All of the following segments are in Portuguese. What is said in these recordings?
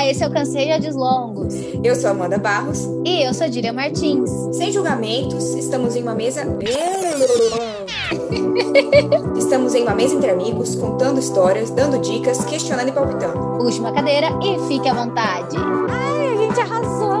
Olá, esse é o Canseio de Longos. Eu sou Amanda Barros. E eu sou Dília Martins. Sem julgamentos, estamos em uma mesa. estamos em uma mesa entre amigos, contando histórias, dando dicas, questionando e palpitando. Puxe uma cadeira e fique à vontade. Ai, a gente arrasou!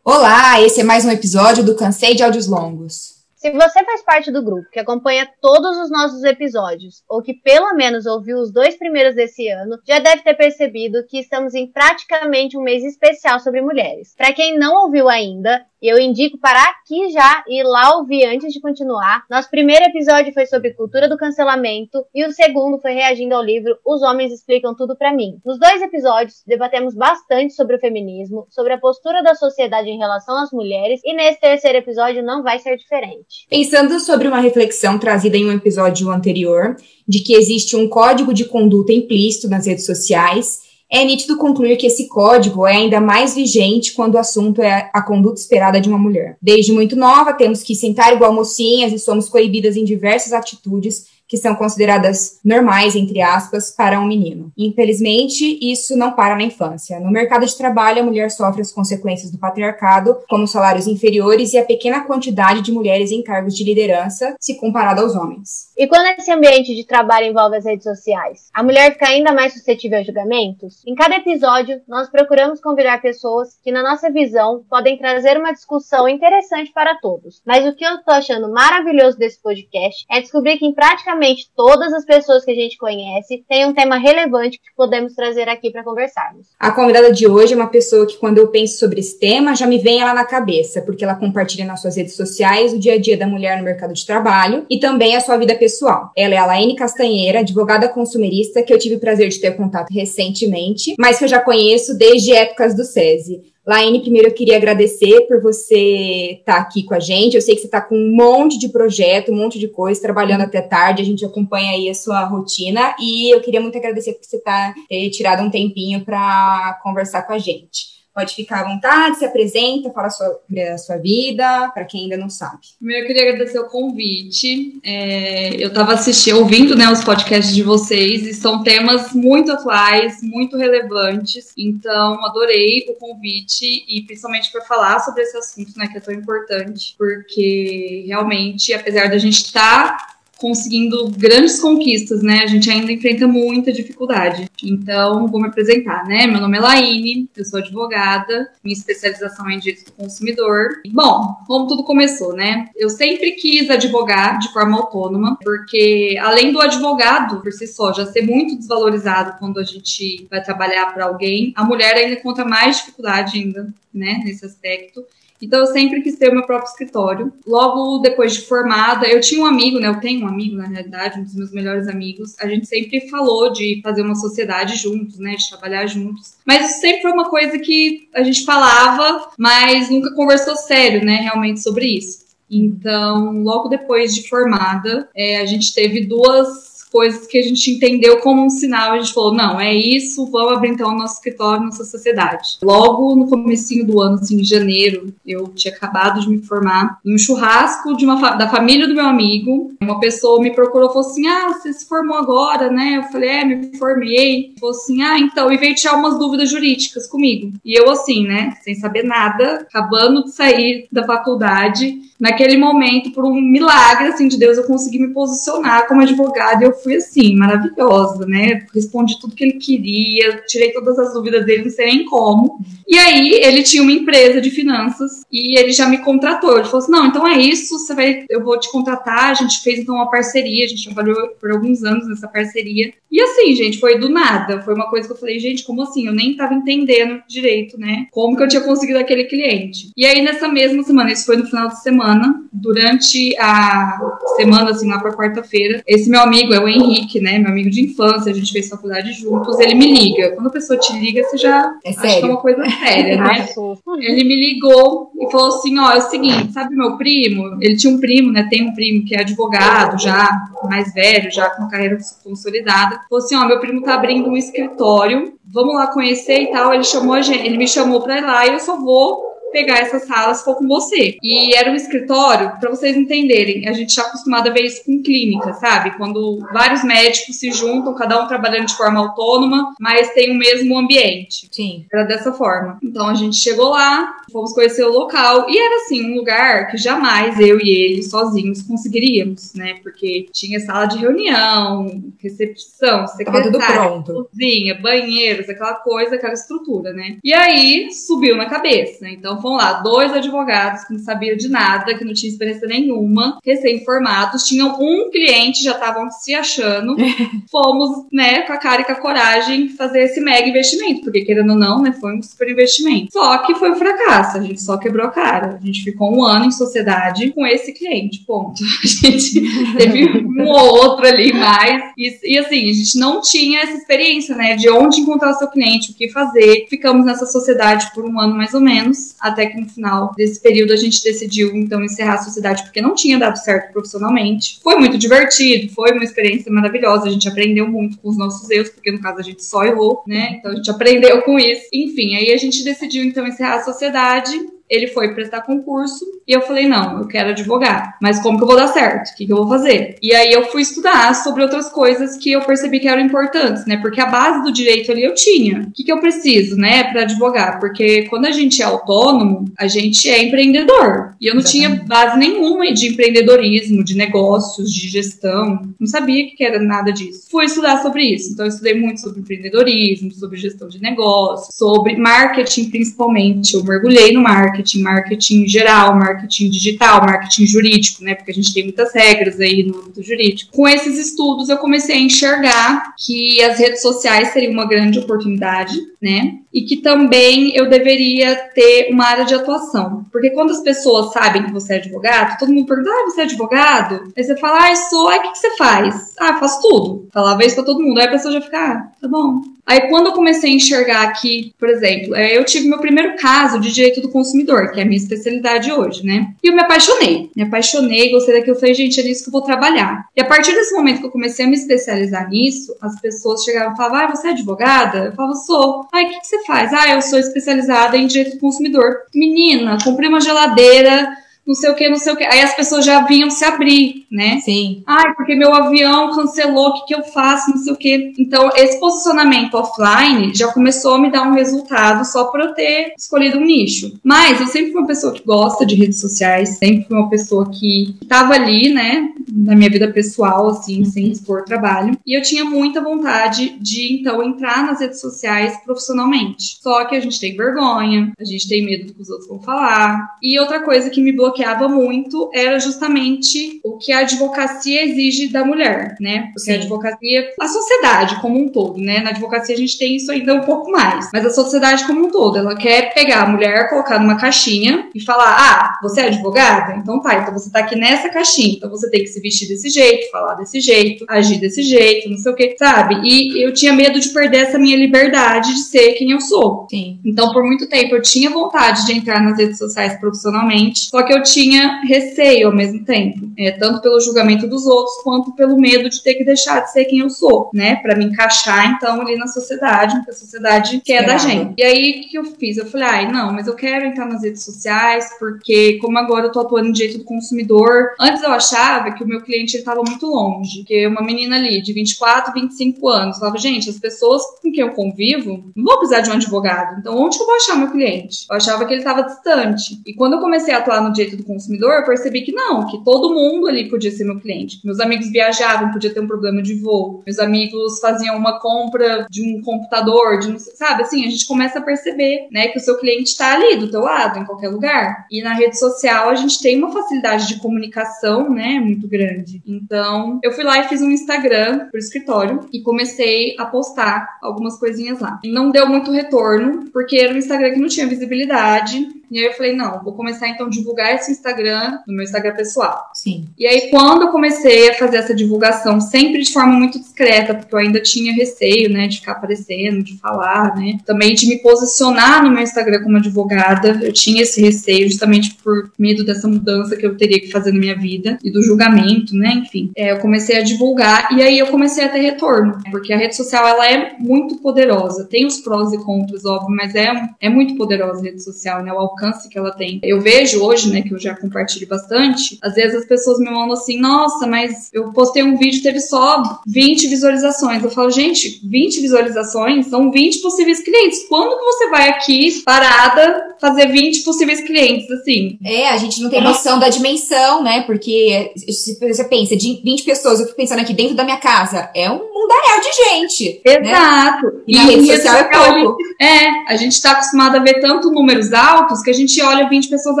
Olá, esse é mais um episódio do Cansei de Áudios Longos. Se você faz parte do grupo que acompanha todos os nossos episódios, ou que pelo menos ouviu os dois primeiros desse ano, já deve ter percebido que estamos em praticamente um mês especial sobre mulheres. Para quem não ouviu ainda, eu indico parar aqui já e lá ouvir antes de continuar. Nosso primeiro episódio foi sobre cultura do cancelamento e o segundo foi reagindo ao livro Os Homens Explicam Tudo para Mim. Nos dois episódios, debatemos bastante sobre o feminismo, sobre a postura da sociedade em relação às mulheres e nesse terceiro episódio não vai ser diferente. Pensando sobre uma reflexão trazida em um episódio anterior, de que existe um código de conduta implícito nas redes sociais é nítido concluir que esse código é ainda mais vigente quando o assunto é a conduta esperada de uma mulher. Desde muito nova, temos que sentar igual mocinhas e somos coibidas em diversas atitudes que são consideradas normais, entre aspas, para um menino. Infelizmente, isso não para na infância. No mercado de trabalho, a mulher sofre as consequências do patriarcado, como salários inferiores e a pequena quantidade de mulheres em cargos de liderança, se comparado aos homens. E quando esse ambiente de trabalho envolve as redes sociais, a mulher fica ainda mais suscetível a julgamentos? Em cada episódio, nós procuramos convidar pessoas que, na nossa visão, podem trazer uma discussão interessante para todos. Mas o que eu tô achando maravilhoso desse podcast é descobrir que em praticamente praticamente todas as pessoas que a gente conhece têm um tema relevante que podemos trazer aqui para conversarmos. A convidada de hoje é uma pessoa que, quando eu penso sobre esse tema, já me vem ela na cabeça, porque ela compartilha nas suas redes sociais o dia a dia da mulher no mercado de trabalho e também a sua vida pessoal. Ela é a Laine Castanheira, advogada consumerista, que eu tive o prazer de ter contato recentemente, mas que eu já conheço desde épocas do SESI. Laine, primeiro eu queria agradecer por você estar tá aqui com a gente. Eu sei que você está com um monte de projeto, um monte de coisa, trabalhando até tarde. A gente acompanha aí a sua rotina e eu queria muito agradecer por você tá, ter tirado um tempinho para conversar com a gente. Pode ficar à vontade, se apresenta, fala sobre a sua vida, para quem ainda não sabe. Primeiro, eu queria agradecer o convite. É, eu estava assistindo, ouvindo né, os podcasts de vocês e são temas muito atuais, muito relevantes. Então, adorei o convite e principalmente para falar sobre esse assunto, né, que é tão importante, porque realmente, apesar da gente estar tá conseguindo grandes conquistas, né? A gente ainda enfrenta muita dificuldade. Então, vou me apresentar, né? Meu nome é Laine, eu sou advogada, minha especialização é em direito do consumidor. Bom, como tudo começou, né? Eu sempre quis advogar de forma autônoma, porque além do advogado por si só já ser muito desvalorizado quando a gente vai trabalhar para alguém, a mulher ainda encontra mais dificuldade ainda, né, nesse aspecto. Então eu sempre quis ter o meu próprio escritório. Logo depois de formada, eu tinha um amigo, né? Eu tenho um amigo, na realidade, um dos meus melhores amigos. A gente sempre falou de fazer uma sociedade juntos, né? De trabalhar juntos. Mas isso sempre foi uma coisa que a gente falava, mas nunca conversou sério, né? Realmente sobre isso. Então, logo depois de formada, é, a gente teve duas coisas que a gente entendeu como um sinal. A gente falou, não, é isso, vamos abrir então o nosso escritório, nossa sociedade. Logo no comecinho do ano, assim, em janeiro, eu tinha acabado de me formar em um churrasco de uma da família do meu amigo. Uma pessoa me procurou falou assim, ah, você se formou agora, né? Eu falei, é, me formei. Falou assim, ah, então, e veio tirar umas dúvidas jurídicas comigo. E eu assim, né, sem saber nada, acabando de sair da faculdade, naquele momento, por um milagre, assim, de Deus, eu consegui me posicionar como advogada e eu fui assim, maravilhosa, né? Respondi tudo que ele queria, tirei todas as dúvidas dele, não sei nem como. E aí ele tinha uma empresa de finanças e ele já me contratou. Ele falou assim: não, então é isso, você vai, eu vou te contratar. A gente fez então uma parceria, a gente trabalhou por alguns anos nessa parceria. E assim, gente, foi do nada. Foi uma coisa que eu falei, gente, como assim? Eu nem tava entendendo direito, né? Como que eu tinha conseguido aquele cliente. E aí, nessa mesma semana, isso foi no final de semana, durante a semana, assim, lá pra quarta-feira, esse meu amigo é o Henrique, né? Meu amigo de infância, a gente fez faculdade juntos, ele me liga. Quando a pessoa te liga, você já é acha que é uma coisa séria, né? ele me ligou e falou assim: ó, é o seguinte, sabe meu primo? Ele tinha um primo, né? Tem um primo que é advogado já, mais velho, já com uma carreira consolidada. Falou assim: ó, meu primo tá abrindo um escritório, vamos lá conhecer e tal. Ele chamou a gente, ele me chamou pra ir lá e eu só vou pegar essa sala se for com você. E era um escritório, para vocês entenderem, a gente já acostumado a ver isso com clínica, sabe? Quando vários médicos se juntam, cada um trabalhando de forma autônoma, mas tem o mesmo ambiente. Sim. Era dessa forma. Então a gente chegou lá, fomos conhecer o local e era assim um lugar que jamais eu e ele sozinhos conseguiríamos, né? Porque tinha sala de reunião, recepção, secretária, cozinha, banheiros, aquela coisa, aquela estrutura, né? E aí subiu na cabeça. Então fomos lá, dois advogados que não sabiam de nada, que não tinham experiência nenhuma, recém-formados, tinham um cliente, já estavam se achando. Fomos, né, com a cara e com a coragem fazer esse mega investimento, porque querendo ou não, né, foi um super investimento. Só que foi um fracasso, a gente só quebrou a cara. A gente ficou um ano em sociedade com esse cliente, ponto. A gente teve um ou outro ali mais. E, e assim, a gente não tinha essa experiência, né, de onde encontrar o seu cliente, o que fazer. Ficamos nessa sociedade por um ano mais ou menos, até que no final desse período a gente decidiu então encerrar a sociedade porque não tinha dado certo profissionalmente. Foi muito divertido, foi uma experiência maravilhosa, a gente aprendeu muito com os nossos erros, porque no caso a gente só errou, né? Então a gente aprendeu com isso. Enfim, aí a gente decidiu então encerrar a sociedade ele foi prestar concurso e eu falei: não, eu quero advogar. Mas como que eu vou dar certo? O que, que eu vou fazer? E aí eu fui estudar sobre outras coisas que eu percebi que eram importantes, né? Porque a base do direito ali eu tinha. O que, que eu preciso, né, para advogar? Porque quando a gente é autônomo, a gente é empreendedor. E eu não Exatamente. tinha base nenhuma de empreendedorismo, de negócios, de gestão. Não sabia que era nada disso. Fui estudar sobre isso. Então eu estudei muito sobre empreendedorismo, sobre gestão de negócios, sobre marketing principalmente. Eu mergulhei no marketing marketing, marketing geral, marketing digital, marketing jurídico, né? Porque a gente tem muitas regras aí no âmbito jurídico. Com esses estudos, eu comecei a enxergar que as redes sociais seriam uma grande oportunidade, né? E que também eu deveria ter uma área de atuação. Porque quando as pessoas sabem que você é advogado, todo mundo pergunta: ah, você é advogado? Aí você fala, ah, sou. Aí o que, que você faz? Ah, faço tudo. Falava isso pra todo mundo. Aí a pessoa já fica, ah, tá bom. Aí quando eu comecei a enxergar que, por exemplo, é, eu tive meu primeiro caso de direito do consumidor, que é a minha especialidade hoje, né? E eu me apaixonei. Me apaixonei, gostei daquilo. Falei, gente, é nisso que eu vou trabalhar. E a partir desse momento que eu comecei a me especializar nisso, as pessoas chegavam e falavam, ah, você é advogada? Eu falava, sou. Aí, o que, que você faz? Ah, eu sou especializada em direito do consumidor. Menina, comprei uma geladeira não sei o que, não sei o que. Aí as pessoas já vinham se abrir, né? Sim. Ai, porque meu avião cancelou, o que, que eu faço, não sei o que. Então, esse posicionamento offline já começou a me dar um resultado só por eu ter escolhido um nicho. Mas eu sempre fui uma pessoa que gosta de redes sociais, sempre fui uma pessoa que estava ali, né, na minha vida pessoal, assim, sem expor trabalho. E eu tinha muita vontade de, então, entrar nas redes sociais profissionalmente. Só que a gente tem vergonha, a gente tem medo do que os outros vão falar. E outra coisa que me bloqueava muito era justamente o que a advocacia exige da mulher, né? Porque Sim. a advocacia, a sociedade como um todo, né? Na advocacia a gente tem isso ainda um pouco mais, mas a sociedade como um todo, ela quer pegar a mulher, colocar numa caixinha e falar: "Ah, você é advogada? Então tá, então você tá aqui nessa caixinha, então você tem que se vestir desse jeito, falar desse jeito, agir desse jeito, não sei o que, sabe? E eu tinha medo de perder essa minha liberdade de ser quem eu sou. Sim. Então, por muito tempo eu tinha vontade de entrar nas redes sociais profissionalmente, só que eu tinha receio ao mesmo tempo, é, tanto pelo julgamento dos outros quanto pelo medo de ter que deixar de ser quem eu sou, né, para me encaixar então ali na sociedade, porque a sociedade quer da gente. E aí o que eu fiz? Eu falei, ai, não, mas eu quero entrar nas redes sociais porque como agora eu tô atuando em direito do consumidor, antes eu achava que o meu cliente estava muito longe, que uma menina ali de 24, 25 anos, falava, gente, as pessoas com quem eu convivo não vou precisar de um advogado, então onde eu vou achar meu cliente? Eu achava que ele estava distante. E quando eu comecei a atuar no direito do consumidor, eu percebi que não, que todo mundo ali podia ser meu cliente. Meus amigos viajavam, podia ter um problema de voo. Meus amigos faziam uma compra de um computador, de um, sabe? Assim, a gente começa a perceber, né, que o seu cliente está ali do teu lado, em qualquer lugar. E na rede social a gente tem uma facilidade de comunicação, né, muito grande. Então, eu fui lá e fiz um Instagram pro escritório e comecei a postar algumas coisinhas lá. E não deu muito retorno, porque era um Instagram que não tinha visibilidade e aí eu falei, não, vou começar então a divulgar esse Instagram no meu Instagram pessoal. Sim. E aí quando eu comecei a fazer essa divulgação, sempre de forma muito discreta, porque eu ainda tinha receio, né, de ficar aparecendo, de falar, né, também de me posicionar no meu Instagram como advogada, eu tinha esse receio justamente por medo dessa mudança que eu teria que fazer na minha vida e do julgamento, né, enfim. É, eu comecei a divulgar e aí eu comecei a ter retorno, porque a rede social ela é muito poderosa, tem os prós e contras, óbvio, mas é, é muito poderosa a rede social, né, o alcance que ela tem. Eu vejo hoje, né, que eu já compartilho bastante, às vezes as pessoas me mandam assim, nossa, mas eu postei um vídeo teve só 20 visualizações. Eu falo, gente, 20 visualizações são 20 possíveis clientes. Quando que você vai aqui, parada, fazer 20 possíveis clientes, assim? É, a gente não tem noção da dimensão, né? Porque se você pensa, de 20 pessoas, eu fico pensando aqui dentro da minha casa, é um mundaréu de gente. Né? Exato. Né? E, na rede social é pouco. É, a gente tá acostumado a ver tanto números altos que a gente olha 20 pessoas e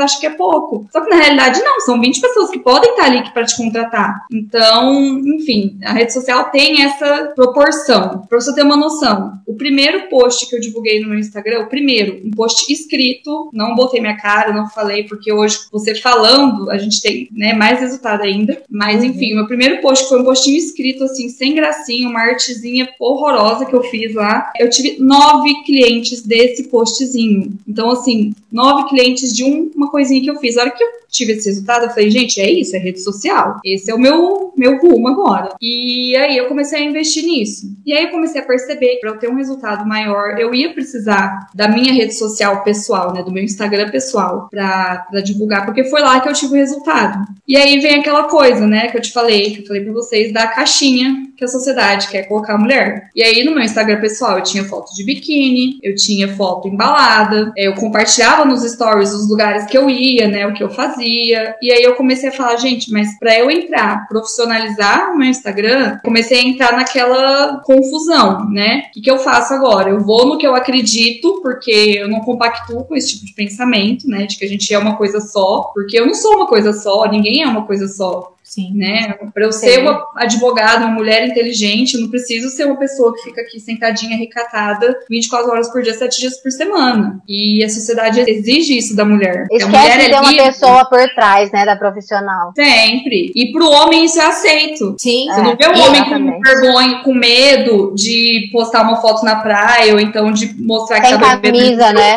acha que é pouco. Só que na realidade não, são 20 pessoas que podem estar ali para te contratar. Então, enfim, a rede social tem essa proporção. Pra você ter uma noção, o primeiro post que eu divulguei no meu Instagram, o primeiro, um post escrito, não botei minha cara, não falei, porque hoje você falando, a gente tem né, mais resultado ainda. Mas, enfim, meu primeiro post foi um postinho escrito, assim, sem gracinha, uma artezinha horrorosa que eu fiz lá. Eu tive nove clientes desse postzinho. Então, assim, nove clientes de um, uma coisinha que eu fiz. A hora que eu tive esse resultado, eu falei, gente, é isso, é rede social. Esse é o meu, meu rumo agora. E aí eu comecei a investir nisso. E aí eu comecei a perceber que para eu ter um resultado maior, eu ia precisar da minha rede social pessoal, né, do meu Instagram pessoal, para divulgar, porque foi lá que eu tive o resultado. E aí vem aquela coisa, né, que eu te falei, que eu falei para vocês, da caixinha que a sociedade quer colocar a mulher. E aí no meu Instagram pessoal eu tinha foto de biquíni, eu tinha foto embalada, eu compartilhava nos stories os lugares que eu ia, né, o que eu fazia. E aí eu comecei a falar, gente, mas para eu entrar, profissionalizar o meu Instagram, comecei a entrar naquela confusão, né? O que, que eu faço agora? Eu vou no que eu acredito, porque eu não compactuo com esse tipo de pensamento, né? De que a gente é uma coisa só, porque eu não sou uma coisa só, ninguém é uma coisa só. Sim. Né? Para eu ser uma advogada, uma mulher inteligente, eu não preciso ser uma pessoa que fica aqui sentadinha, recatada, 24 horas por dia, 7 dias por semana. E a sociedade exige isso da mulher. Esquece a mulher de ter é uma livre. pessoa por trás, né, da profissional. Sempre. E pro homem isso é aceito. Sim. Você É, não vê um homem com vergonha, com medo de postar uma foto na praia, ou então de mostrar que Sem tá bebendo camisa, né?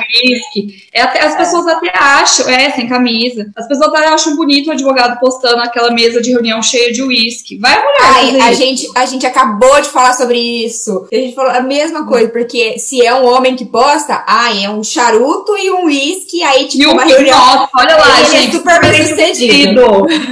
É até, as pessoas até acham, é, sem camisa. As pessoas até acham bonito o advogado postando aquela mesa de reunião cheia de uísque. Vai mulher Ai, a gente, a gente acabou de falar sobre isso. A gente falou a mesma coisa, porque se é um homem que posta, ai, é um charuto e um uísque, aí tipo E uma reunião. nossa, olha lá, Ele é gente. super bem sucedido.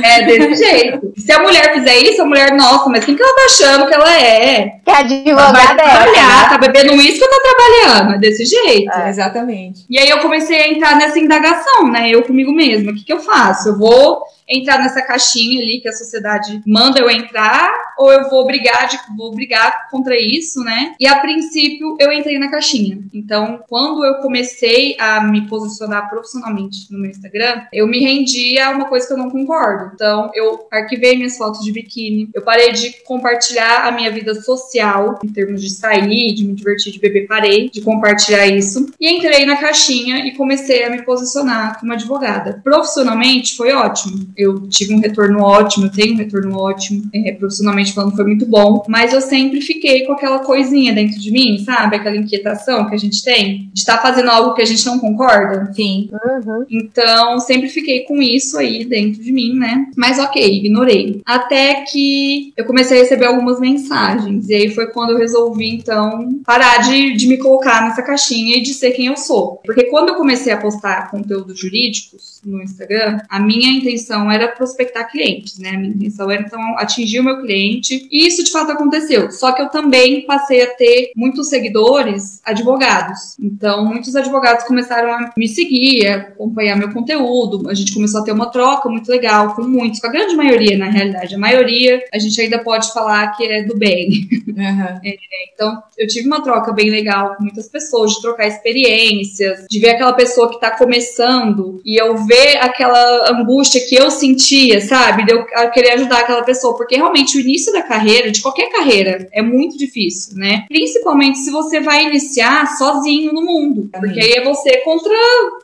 É desse jeito. Se a mulher fizer isso, a mulher, nossa, mas quem que ela tá achando que ela é? Que a Ela vai advogada é trabalhar, né? tá bebendo uísque ou tá trabalhando? É desse jeito. Exatamente. E aí eu comecei a entrar nessa indagação, né? Eu comigo mesma. O que, que eu faço? Eu vou entrar nessa caixinha ali que a sociedade manda eu entrar, ou eu vou brigar, de, vou brigar contra isso, né? E a princípio eu entrei na caixinha. Então, quando eu comecei a me posicionar profissionalmente no meu Instagram, eu me rendi a uma coisa que eu não concordo. Então, eu arquivei minhas fotos de biquíni, eu parei de compartilhar a minha vida social, em termos de sair, de me divertir, de beber, parei de compartilhar isso. E entrei na caixinha e comecei a me posicionar como advogada. Profissionalmente foi ótimo. Eu tive um retorno ótimo, eu tenho um retorno ótimo. É, profissionalmente falando, foi muito bom. Mas eu sempre fiquei com aquela coisinha dentro de mim, sabe? Aquela inquietação que a gente tem de estar fazendo algo que a gente não concorda. Sim. Uhum. Então, sempre fiquei com isso aí dentro de mim, né? Mas ok, ignorei. Até que eu comecei a receber algumas mensagens. E aí foi quando eu resolvi, então, parar de, de me colocar nessa caixinha e de ser quem eu sou. Porque quando eu comecei a postar conteúdos jurídicos no Instagram, a minha intenção era prospectar clientes, né? A minha intenção era, então, atingir o meu cliente. E isso, de fato, aconteceu. Só que eu também passei a ter muitos seguidores advogados. Então, muitos advogados começaram a me seguir, a acompanhar meu conteúdo. A gente começou a ter uma troca muito legal com muitos, com a grande maioria, na realidade. A maioria, a gente ainda pode falar que é do bem. Aham. Então, eu tive uma troca bem legal com muitas pessoas, de trocar experiências, de ver aquela pessoa que tá começando e eu ver aquela angústia que eu sentia, sabe? De eu querer ajudar aquela pessoa, porque realmente o início da carreira, de qualquer carreira, é muito difícil, né? Principalmente se você vai iniciar sozinho no mundo, porque aí é você contra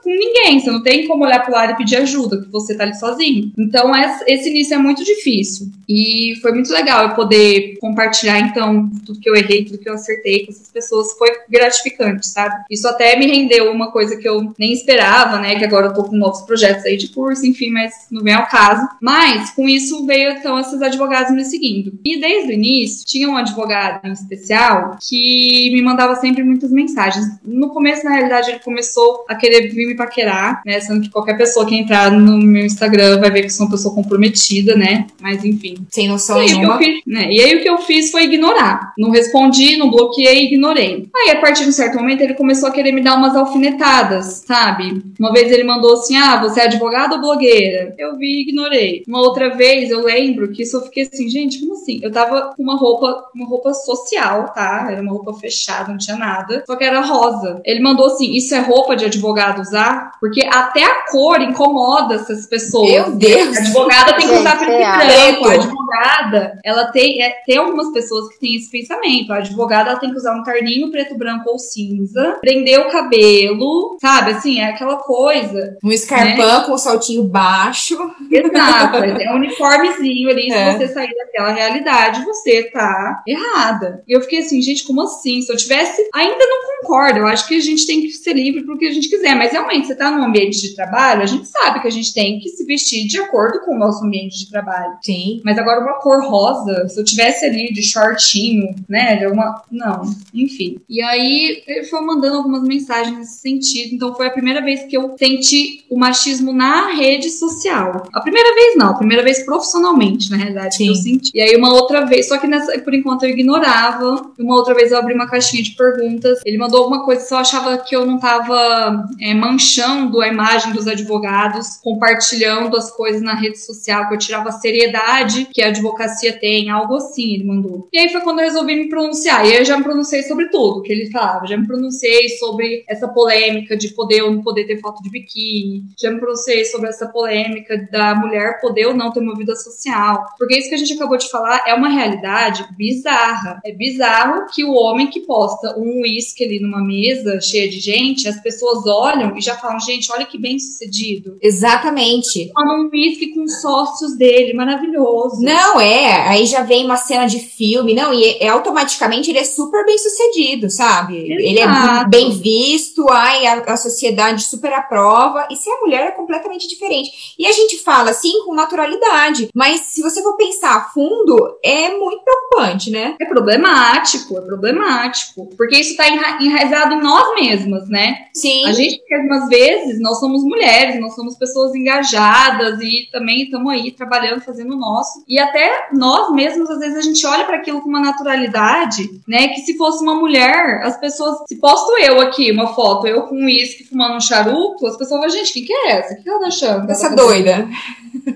ninguém, você não tem como olhar pro lado e pedir ajuda, que você tá ali sozinho. Então, essa- esse início é muito difícil. E foi muito legal eu poder compartilhar, então, tudo que eu errei, tudo que eu acertei com essas pessoas. Foi gratificante, sabe? Isso até me rendeu uma coisa que eu nem esperava, né? Que agora eu tô com novos projetos aí de curso, enfim, mas não vem ao caso. Mas, com isso, veio, então, esses advogados me seguindo. E desde o início, tinha um advogado em especial que me mandava sempre muitas mensagens. No começo, na realidade, ele começou a querer vir me paquerar, né? Sendo que qualquer pessoa que entrar no meu Instagram vai ver que sou uma pessoa comprometida, né? Mas enfim. Sem noção E nenhuma. fiz, né? e aí o que eu fiz foi ignorar. Não respondi, não bloqueei, ignorei. Aí, a partir de um certo momento, ele começou a querer me dar umas alfinetadas, sabe? Uma vez ele mandou assim: Ah, você é advogada ou blogueira? Eu vi e ignorei. Uma outra vez eu lembro que eu fiquei assim, gente, como assim? Eu tava com uma roupa, uma roupa social, tá? Era uma roupa fechada, não tinha nada. Só que era rosa. Ele mandou assim: Isso é roupa de advogado usar? Porque até a cor incomoda essas pessoas. Meu Deus! A advogada tem que usar preto e real. branco. A advogada, ela tem, é, tem algumas pessoas que têm esse pensamento. A advogada ela tem que usar um terninho preto, branco ou cinza, prender o cabelo, sabe? Assim, é aquela coisa. Um escarpão com um saltinho baixo. Exato. é um uniformezinho ali. É. Se você sair daquela realidade, você tá errada. E eu fiquei assim, gente, como assim? Se eu tivesse. Ainda não concordo. Eu acho que a gente tem que ser livre pro que a gente quiser. Mas realmente, você tá num ambiente de trabalho, a gente sabe que a gente tem que se vestir de acordo com o nosso ambiente de trabalho. Sim. Mas agora uma cor rosa, se eu tivesse ali de shortinho, né? de Uma... Não, enfim. E aí ele foi mandando algumas mensagens nesse sentido. Então foi a primeira vez que eu senti o machismo na rede social. A primeira vez não, a primeira vez profissionalmente, na realidade, que eu Sim. senti. E aí uma outra vez, só que nessa, por enquanto eu ignorava. Uma outra vez eu abri uma caixinha de perguntas. Ele mandou alguma coisa, só achava que eu não tava é, manchando a imagem dos advogados, compartilhando as coisas na rede social, que eu tirava a seriedade que a advocacia tem, algo assim, ele mandou. E aí foi quando eu resolvi me pronunciar. E aí eu já me pronunciei sobre tudo que ele falava. Já me pronunciei sobre essa polêmica de poder ou não poder ter foto de biquíni. Já me pronunciei sobre essa polêmica da mulher poder ou não ter uma vida social. Porque isso que a gente acabou de falar é uma realidade bizarra. É bizarro que o homem que posta um uísque ali numa mesa cheia de gente, as pessoas olham e já falam, gente, olha que bem sucedido. Exatamente. Toma um uísque com os sócios dele, maravilhoso. Não, é. Aí já vem uma cena de filme. Não, e é, automaticamente ele é super bem sucedido, sabe? Ele é Exato. bem visto, ai, a, a sociedade super aprova. E se a mulher é completamente diferente. E a gente fala assim com naturalidade. Mas se você for pensar a fundo, é muito preocupante, né? É problemático, é problemático. Porque isso tá enra- enraizado em nós mesmas, né? Sim. A gente, algumas vezes, nós somos mulheres, nós somos pessoas engajadas e também estamos aí trabalhando, fazendo o nosso. E até nós mesmos, às vezes, a gente olha para aquilo com uma naturalidade, né? Que se fosse uma mulher, as pessoas. Se posto eu aqui uma foto, eu com um uísque fumando um charuto, as pessoas falam, gente, quem que é essa? O que ela tá achando? Essa tá doida.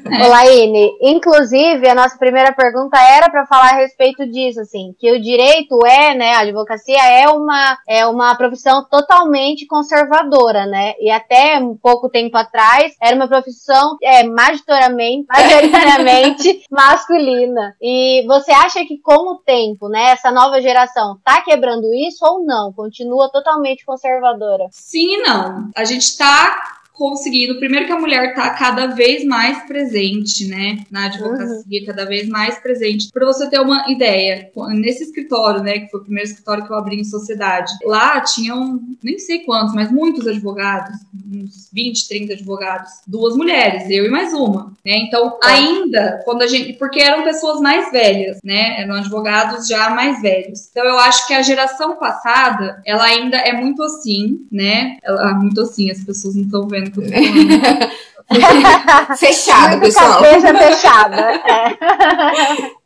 É. Ô, Laine, inclusive, a nossa primeira pergunta era para falar a respeito disso, assim, que o direito é, né, a advocacia é uma, é uma profissão totalmente conservadora, né, e até um pouco tempo atrás era uma profissão é, majoritariamente, majoritariamente masculina. E você acha que com o tempo, né, essa nova geração tá quebrando isso ou não? Continua totalmente conservadora? Sim e não. A gente tá conseguindo. Primeiro que a mulher tá cada vez mais presente, né? Na advocacia, cada vez mais presente. Pra você ter uma ideia, nesse escritório, né? Que foi o primeiro escritório que eu abri em sociedade, lá tinham, nem sei quantos, mas muitos advogados, uns 20, 30 advogados, duas mulheres, eu e mais uma, né? Então, ainda, quando a gente. Porque eram pessoas mais velhas, né? Eram advogados já mais velhos. Então, eu acho que a geração passada, ela ainda é muito assim, né? Ela, muito assim, as pessoas não estão vendo o que eu tô falando. Fechado, pessoal. cabeça fechada. É.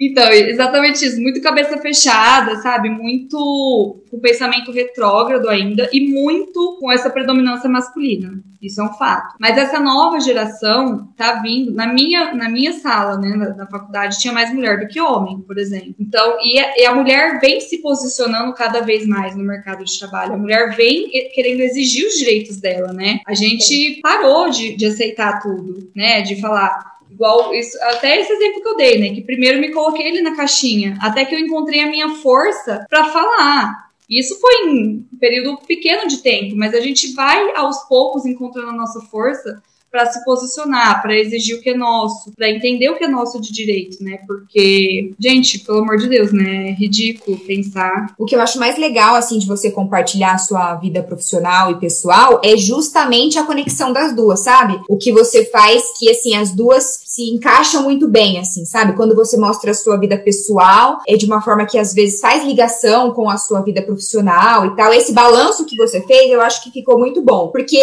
Então, exatamente isso. Muito cabeça fechada, sabe? Muito com pensamento retrógrado ainda e muito com essa predominância masculina. Isso é um fato. Mas essa nova geração tá vindo. Na minha, na minha sala, né, na, na faculdade, tinha mais mulher do que homem, por exemplo. Então, e a, e a mulher vem se posicionando cada vez mais no mercado de trabalho. A mulher vem querendo exigir os direitos dela, né? A gente parou de, de aceitar tudo, né? De falar. Igual isso, até esse exemplo que eu dei, né? Que primeiro me coloquei ele na caixinha, até que eu encontrei a minha força pra falar. Isso foi em um período pequeno de tempo, mas a gente vai aos poucos encontrando a nossa força para se posicionar, para exigir o que é nosso, para entender o que é nosso de direito, né? Porque, gente, pelo amor de Deus, né? É ridículo pensar. O que eu acho mais legal, assim, de você compartilhar a sua vida profissional e pessoal é justamente a conexão das duas, sabe? O que você faz que, assim, as duas se encaixam muito bem, assim, sabe? Quando você mostra a sua vida pessoal, é de uma forma que às vezes faz ligação com a sua vida profissional e tal. Esse balanço que você fez, eu acho que ficou muito bom, porque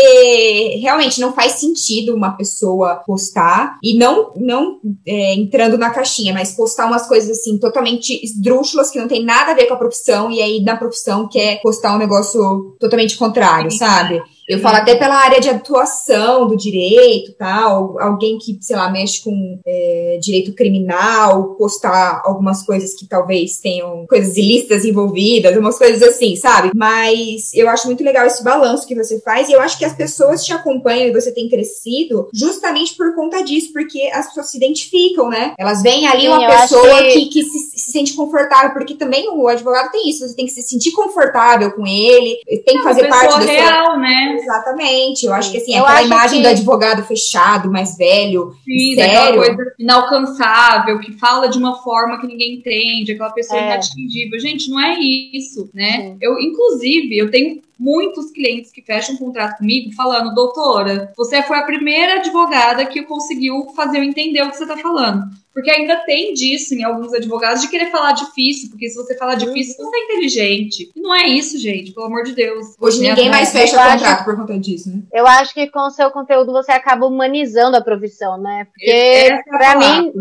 realmente não faz sentido uma pessoa postar e não, não é, entrando na caixinha, mas postar umas coisas assim totalmente esdrúxulas que não tem nada a ver com a profissão e aí na profissão quer postar um negócio totalmente contrário, sabe? Eu falo até pela área de atuação do direito, tal, alguém que, sei lá, mexe com é, direito criminal, postar algumas coisas que talvez tenham coisas ilícitas envolvidas, umas coisas assim, sabe? Mas eu acho muito legal esse balanço que você faz e eu acho que as pessoas te acompanham e você tem crescido justamente por conta disso, porque as pessoas se identificam, né? Elas veem ali Sim, uma pessoa que, que, que se, se, sente confortável, porque também o advogado tem isso, você tem que se sentir confortável com ele, tem que fazer parte da real, sua... né? Exatamente. Eu acho que assim, eu aquela imagem que... do advogado fechado, mais velho, Sim, sério. coisa inalcançável, que fala de uma forma que ninguém entende, aquela pessoa é. inatingível. Gente, não é isso, né? Sim. Eu, inclusive, eu tenho muitos clientes que fecham um contrato comigo falando, doutora, você foi a primeira advogada que conseguiu fazer eu entender o que você está falando. Porque ainda tem disso em alguns advogados de querer falar difícil, porque se você falar difícil, você é inteligente. E não é isso, gente, pelo amor de Deus. Hoje ninguém mais fecha contrato acho, por conta disso, né? Eu acho que com o seu conteúdo você acaba humanizando a profissão, né? Porque é para mim,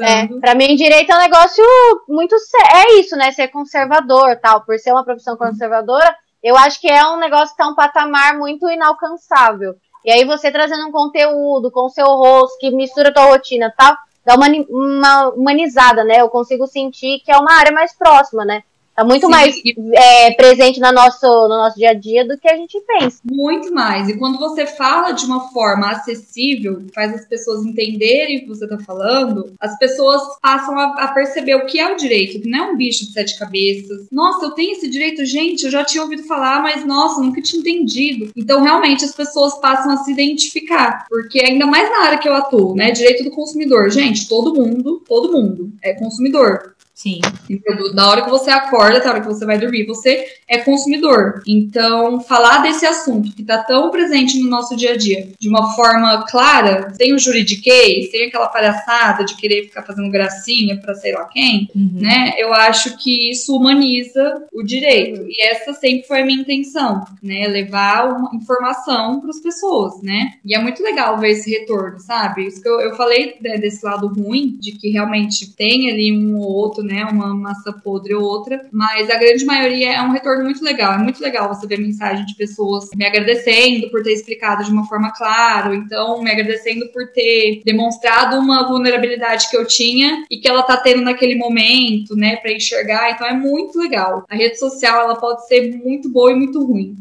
é, para mim direito é um negócio muito é isso, né? Ser conservador, tal, por ser uma profissão conservadora, eu acho que é um negócio que tá um patamar muito inalcançável. E aí você trazendo um conteúdo com o seu rosto que mistura a tua rotina, tal, dá uma, uma humanizada, né? Eu consigo sentir que é uma área mais próxima, né? Tá muito Sim. mais é, presente no nosso, no nosso dia a dia do que a gente pensa. Muito mais. E quando você fala de uma forma acessível, faz as pessoas entenderem o que você está falando, as pessoas passam a, a, perceber o que é o direito, que não é um bicho de sete cabeças. Nossa, eu tenho esse direito, gente, eu já tinha ouvido falar, mas nossa, nunca tinha entendido. Então, realmente, as pessoas passam a se identificar. Porque ainda mais na área que eu atuo, né? Direito do consumidor. Gente, todo mundo, todo mundo é consumidor. Sim. Entendeu? Da hora que você acorda até a hora que você vai dormir, você é consumidor. Então, falar desse assunto que está tão presente no nosso dia a dia, de uma forma clara, sem o juridiquês, sem aquela palhaçada de querer ficar fazendo gracinha para sei lá quem, uhum. né? Eu acho que isso humaniza o direito. E essa sempre foi a minha intenção, né? Levar uma informação para as pessoas, né? E é muito legal ver esse retorno, sabe? Isso que eu, eu falei né, desse lado ruim, de que realmente tem ali um ou outro né? Uma massa podre ou outra, mas a grande maioria é um retorno muito legal. É muito legal você ver mensagem de pessoas me agradecendo por ter explicado de uma forma clara, então me agradecendo por ter demonstrado uma vulnerabilidade que eu tinha e que ela tá tendo naquele momento, né, para enxergar. Então é muito legal. A rede social ela pode ser muito boa e muito ruim.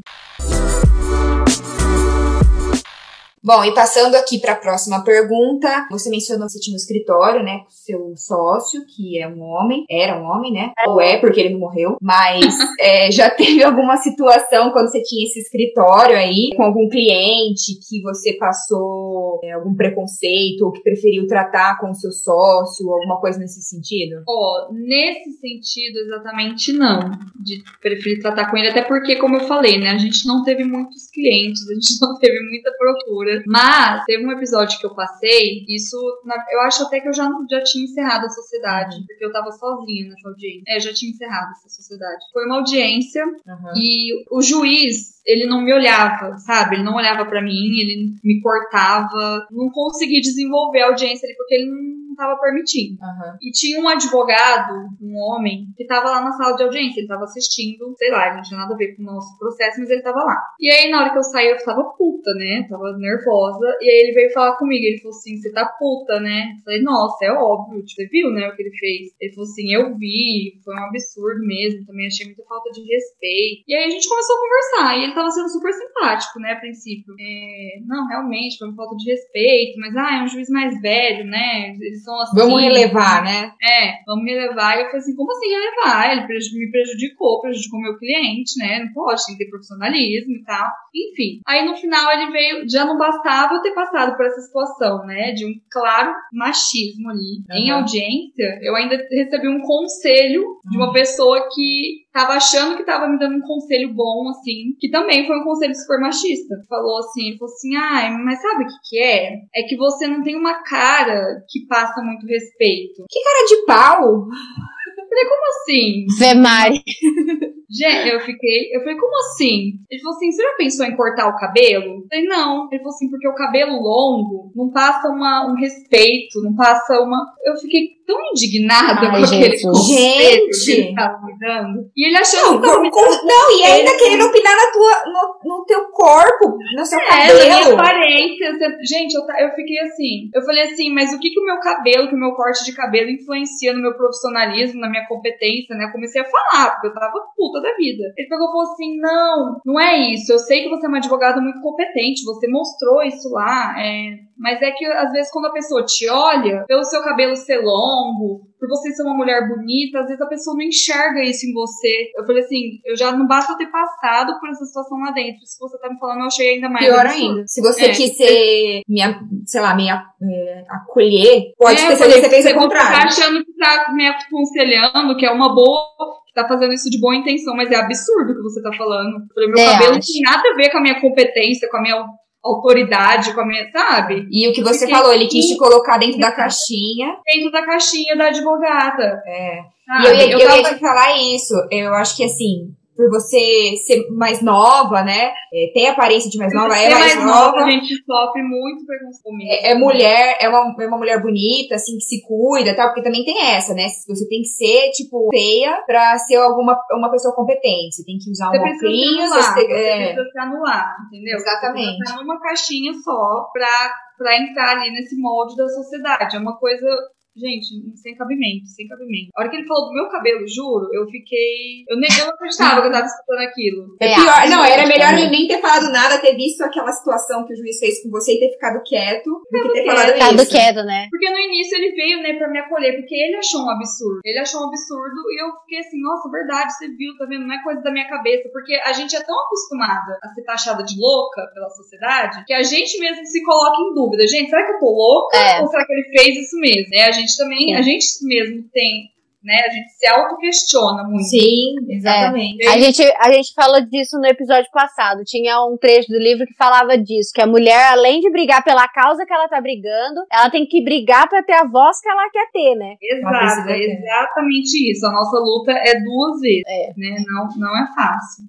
Bom, e passando aqui para a próxima pergunta, você mencionou que você tinha um escritório, né, com seu sócio, que é um homem, era um homem, né? Ou é, porque ele não morreu, mas é, já teve alguma situação quando você tinha esse escritório aí, com algum cliente que você passou é, algum preconceito ou que preferiu tratar com o seu sócio, alguma coisa nesse sentido? Ó, oh, nesse sentido exatamente não, de preferir tratar com ele, até porque, como eu falei, né, a gente não teve muitos clientes, a gente não teve muita procura mas teve um episódio que eu passei, isso eu acho até que eu já, já tinha encerrado a sociedade, porque eu tava sozinha nessa audiência. É, já tinha encerrado essa sociedade. Foi uma audiência uhum. e o juiz ele não me olhava, sabe? Ele não olhava para mim, ele me cortava. Não consegui desenvolver a audiência ali porque ele não estava permitindo. Uhum. E tinha um advogado, um homem, que estava lá na sala de audiência. Ele estava assistindo, sei lá, não tinha nada a ver com o nosso processo, mas ele estava lá. E aí, na hora que eu saí, eu tava puta, né? Tava nervosa. E aí ele veio falar comigo. Ele falou assim: Você tá puta, né? Eu falei: Nossa, é óbvio. Você viu, né? O que ele fez. Ele falou assim: Eu vi. Foi um absurdo mesmo. Também achei muita falta de respeito. E aí a gente começou a conversar. E ele tava sendo super simpático, né, a princípio. É, não, realmente, foi uma falta de respeito, mas, ah, é um juiz mais velho, né, eles são assim... Vamos relevar, né? É, vamos relevar. E eu falei assim, como assim relevar? Ele me prejudicou, prejudicou meu cliente, né, não pode, tem que ter profissionalismo e tal. Enfim, aí no final ele veio, já não bastava eu ter passado por essa situação, né, de um claro machismo ali. Uhum. Em audiência, eu ainda recebi um conselho de uma pessoa que tava achando que tava me dando um conselho bom, assim, que também foi um conselho super machista. Falou assim, ele falou assim, ai, mas sabe o que que é? É que você não tem uma cara que passa muito respeito. Que cara de pau! Eu falei, como assim? Zé Mari. Gente, eu fiquei, eu falei, como assim? Ele falou assim, você já pensou em cortar o cabelo? Eu falei, não. Ele falou assim, porque o cabelo longo não passa uma, um respeito, não passa uma. Eu fiquei tão indignada Ai, com aquele conselho que Gente. ele tava me dando. E ele achou Não, com- não, e ainda conselho. querendo opinar na tua, no, no teu corpo, no seu É, cabelo. aparência. Você- Gente, eu, eu fiquei assim. Eu falei assim, mas o que, que o meu cabelo, que o meu corte de cabelo influencia no meu profissionalismo, na minha competência, né? Eu comecei a falar, porque eu tava puta da vida. Ele pegou e falou assim: não, não é isso. Eu sei que você é uma advogada muito competente, você mostrou isso lá. é, Mas é que às vezes quando a pessoa te olha, pelo seu cabelo ser longo, por você ser uma mulher bonita, às vezes a pessoa não enxerga isso em você. Eu falei assim, eu já não basta ter passado por essa situação lá dentro. Isso que você tá me falando, eu achei ainda mais Pior absurdo. ainda. Se você É. quis ser, me, a- sei lá, me é, acolher, pode É, ter certeza que você fez você o tá contrário. achando que tá me aconselhando, que é uma boa, tá fazendo isso de boa intenção, mas é absurdo o que você tá falando. Eu falei, meu É, cabelo não tem nada a ver com a minha competência, com a minha autoridade, com a minha, sabe? E o que você falou, ele quis te colocar dentro da caixinha. Dentro da caixinha da advogada. É. sabe? E eu, ia, eu, tava- ia te falar isso. Eu acho que assim, por você ser mais nova, né? é, ter aparência de mais nova, é Ser mais, nova. a gente sofre muito preconceito. É, é mulher, é uma, é uma mulher bonita, assim, que se cuida, tal, porque também tem essa, né? Você tem que ser, tipo, feia pra ser alguma, uma pessoa competente. Você tem que usar Você um óculos, você, você é, precisa se anular, entendeu? Exatamente. Você precisa estar numa caixinha só pra, pra entrar ali nesse molde da sociedade. É uma coisa, gente, sem cabimento, sem cabimento. A hora que ele falou do meu cabelo, juro, eu fiquei... Eu nem eu não acreditava que eu tava escutando aquilo. É pior, não, era melhor ele nem ter falado nada, ter visto aquela situação que o juiz fez com você e ter ficado quieto do que ter falado Tá do isso. quieto, né? Porque no início ele veio, né, pra me acolher, porque ele achou um absurdo. Ele achou um absurdo e eu fiquei assim, nossa, verdade, você viu, tá vendo? Não é coisa da minha cabeça. Porque a gente é tão acostumada a ser taxada de louca pela sociedade que a gente mesmo se coloca em dúvida. Gente, será que eu tô louca? É. Ou será que ele fez isso mesmo? É, a gente também, Sim. a gente mesmo tem, né, a gente se auto-questiona muito. Sim, exatamente. A gente, a gente falou disso no episódio passado. Tinha um trecho do livro que falava disso: que a mulher, além de brigar pela causa que ela tá brigando, ela tem que brigar pra ter a voz que ela quer ter, né? Exato, é exatamente isso. A nossa luta é duas vezes, É. né? Não, não é fácil.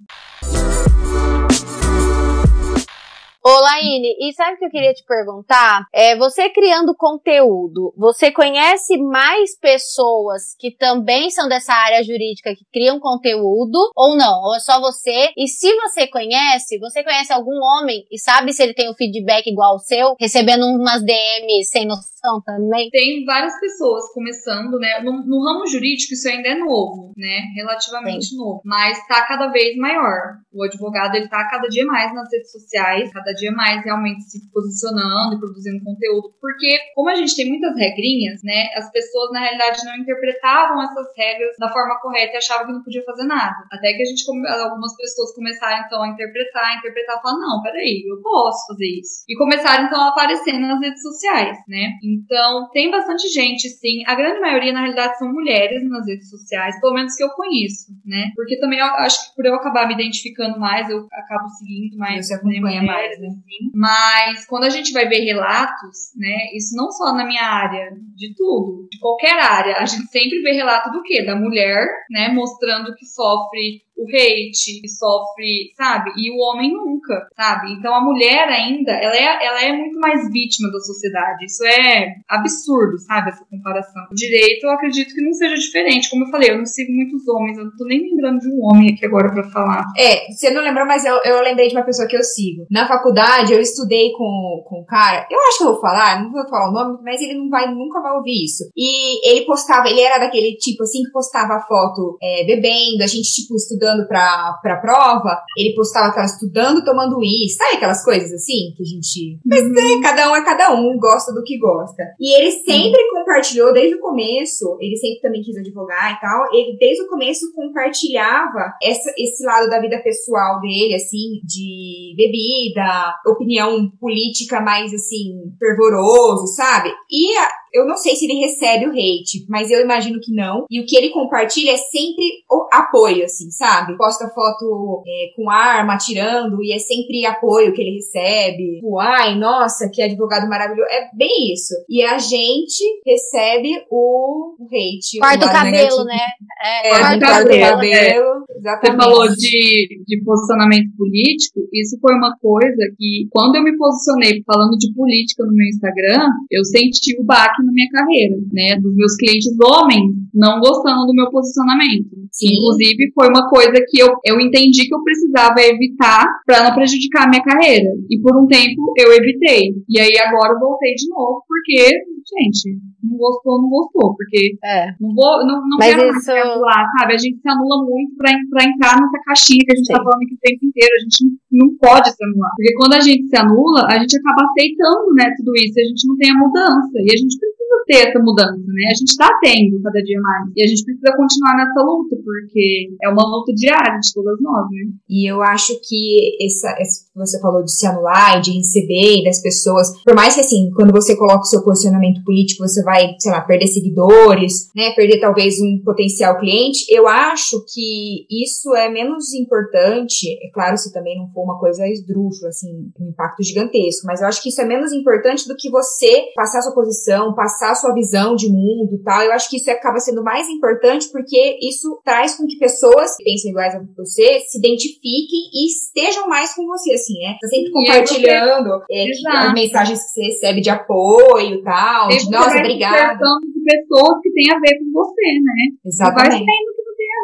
Ô, Laine, e sabe o que eu queria te perguntar? É, você criando conteúdo, você conhece mais pessoas que também são dessa área jurídica que criam conteúdo ou não? Ou é só você? E se você conhece, você conhece algum homem e sabe se ele tem um feedback igual ao seu, recebendo umas DMs sem noção também? tem várias pessoas começando, né? No, no ramo jurídico isso ainda é novo, né? Relativamente novo, mas tá cada vez maior. O advogado ele tá cada dia mais nas redes sociais, cada dia mais realmente se posicionando e produzindo conteúdo, porque como a gente tem muitas regrinhas, né? As pessoas na realidade não interpretavam essas regras da forma correta e achavam que não podia fazer nada. Até que a gente algumas pessoas começaram então a interpretar, interpretar, falar não, peraí, eu posso fazer isso. E começaram então a aparecer nas redes sociais, né? Então, tem bastante gente, sim. A grande maioria, na realidade, são mulheres nas redes sociais, pelo menos que eu conheço, né? Porque também eu acho que por eu acabar me identificando mais, eu acabo seguindo mais. Você acompanha mais, assim. Mas quando a gente vai ver relatos, né? Isso não só na minha área, de tudo, de qualquer área, a gente sempre vê relato do quê? Da mulher, né? Mostrando que sofre o hate, que sofre, sabe? E o homem nunca, sabe? Então a mulher ainda, ela é, ela é muito mais vítima da sociedade. Isso é absurdo, sabe? Essa comparação. O direito, eu acredito que não seja diferente. Como eu falei, eu não sigo muitos homens, eu não tô nem lembrando de um homem aqui agora pra falar. É, você não lembrou, mas eu, eu lembrei de uma pessoa que eu sigo. Na faculdade, eu estudei com, com um cara, eu acho que eu vou falar, não vou falar o nome, mas ele não vai, nunca vai ouvir isso. E ele postava, ele era daquele tipo assim, que postava foto é, bebendo, a gente, tipo, estudando pra, pra prova, ele postava aquela estudando, tomando uísque, sabe aquelas coisas assim, que a gente... Mas é, cada um é cada um, gosta do que gosta. E ele sempre compartilhou, desde o começo, ele sempre também quis advogar e tal, ele desde o começo compartilhava essa, esse lado da vida pessoal dele, assim, de bebida, opinião política mais, assim, fervoroso, sabe? E, a- eu não sei se ele recebe o hate, mas eu imagino que não. E o que ele compartilha é sempre o apoio, assim, sabe? Posta foto é, com arma, atirando, e é sempre apoio que ele recebe. Tipo, ai, nossa, que advogado maravilhoso. É bem isso. E a gente recebe o, o hate. Quarto o cabelo, negativo. né? É, quarto cabelo, cabelo. Você Exatamente. falou de, de posicionamento político, isso foi uma coisa que, quando eu me posicionei falando de política no meu Instagram, eu senti o baque na minha carreira, né? Dos meus clientes homens não gostando do meu posicionamento. Sim. Inclusive, foi uma coisa que eu, eu entendi que eu precisava evitar para não prejudicar a minha carreira. E por um tempo eu evitei. E aí agora eu voltei de novo, porque, gente, não gostou, não gostou. Porque É. não vou, não, não Mas quero isso- se anular, sabe? A gente se anula muito pra, pra entrar nessa caixinha que a gente Sim. tá falando aqui o tempo inteiro. A gente não pode se anular. Porque quando a gente se anula, a gente acaba aceitando, né, tudo isso. E a gente não tem a mudança. E a gente precisa ter essa mudança, né? A gente tá tendo cada dia mais. E a gente precisa continuar nessa luta, porque é uma luta diária de todas nós, né? E eu acho que essa, essa que você falou de se anular e de receber e das pessoas, por mais que assim, quando você coloca o seu posicionamento político, você vai, sei lá, perder seguidores, né, perder talvez um potencial cliente, eu acho que isso é menos importante, é claro, se também não for uma coisa esdrúxula, assim, um impacto gigantesco, mas eu acho que isso é menos importante do que você passar sua posição, passar a sua visão de mundo e tal, eu acho que isso acaba sendo mais importante porque isso traz com que pessoas que pensam iguais a você se identifiquem e estejam mais com você, assim, né? Tá sempre compartilhando é, as mensagens que você recebe de apoio e tal, de nossa, obrigada. de pessoas que têm a ver com você, né? E vai Exatamente,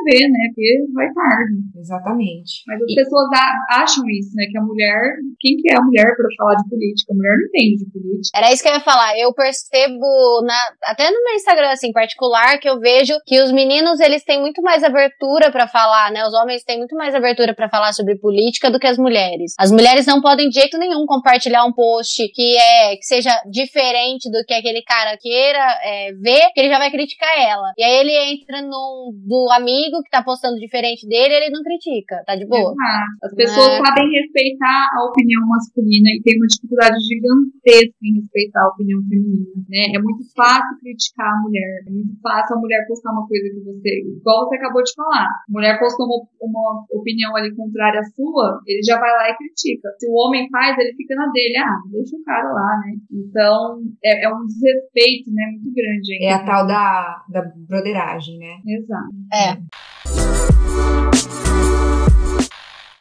ver, né? Porque vai tarde. exatamente. Mas as E- pessoas acham isso, né? Que a mulher. Quem que é a mulher para falar de política? A mulher não entende de política. Era isso que eu ia falar. Eu percebo, na, até no meu Instagram, assim, particular, que eu vejo que os meninos, eles têm muito mais abertura pra falar, né? Os homens têm muito mais abertura pra falar sobre política do que as mulheres. As mulheres não podem de jeito nenhum compartilhar um post que é, que seja diferente do que aquele cara queira é, ver, que ele já vai criticar ela. E aí ele entra no do amigo que tá postando diferente dele, ele não critica, tá de boa. Exato. As pessoas É. sabem respeitar a opinião masculina e tem uma dificuldade gigantesca em respeitar a opinião feminina, né? É muito fácil criticar a mulher. É muito fácil a mulher postar uma coisa que você. Igual você acabou de falar. A mulher postou uma, uma opinião ali contrária à sua, ele já vai lá e critica. Se o homem faz, ele fica na dele. Ah, deixa o cara lá, né? Então, é, é um desrespeito, né? Muito grande. aí. É a tal da, da broderagem, né? Exato. É. Thank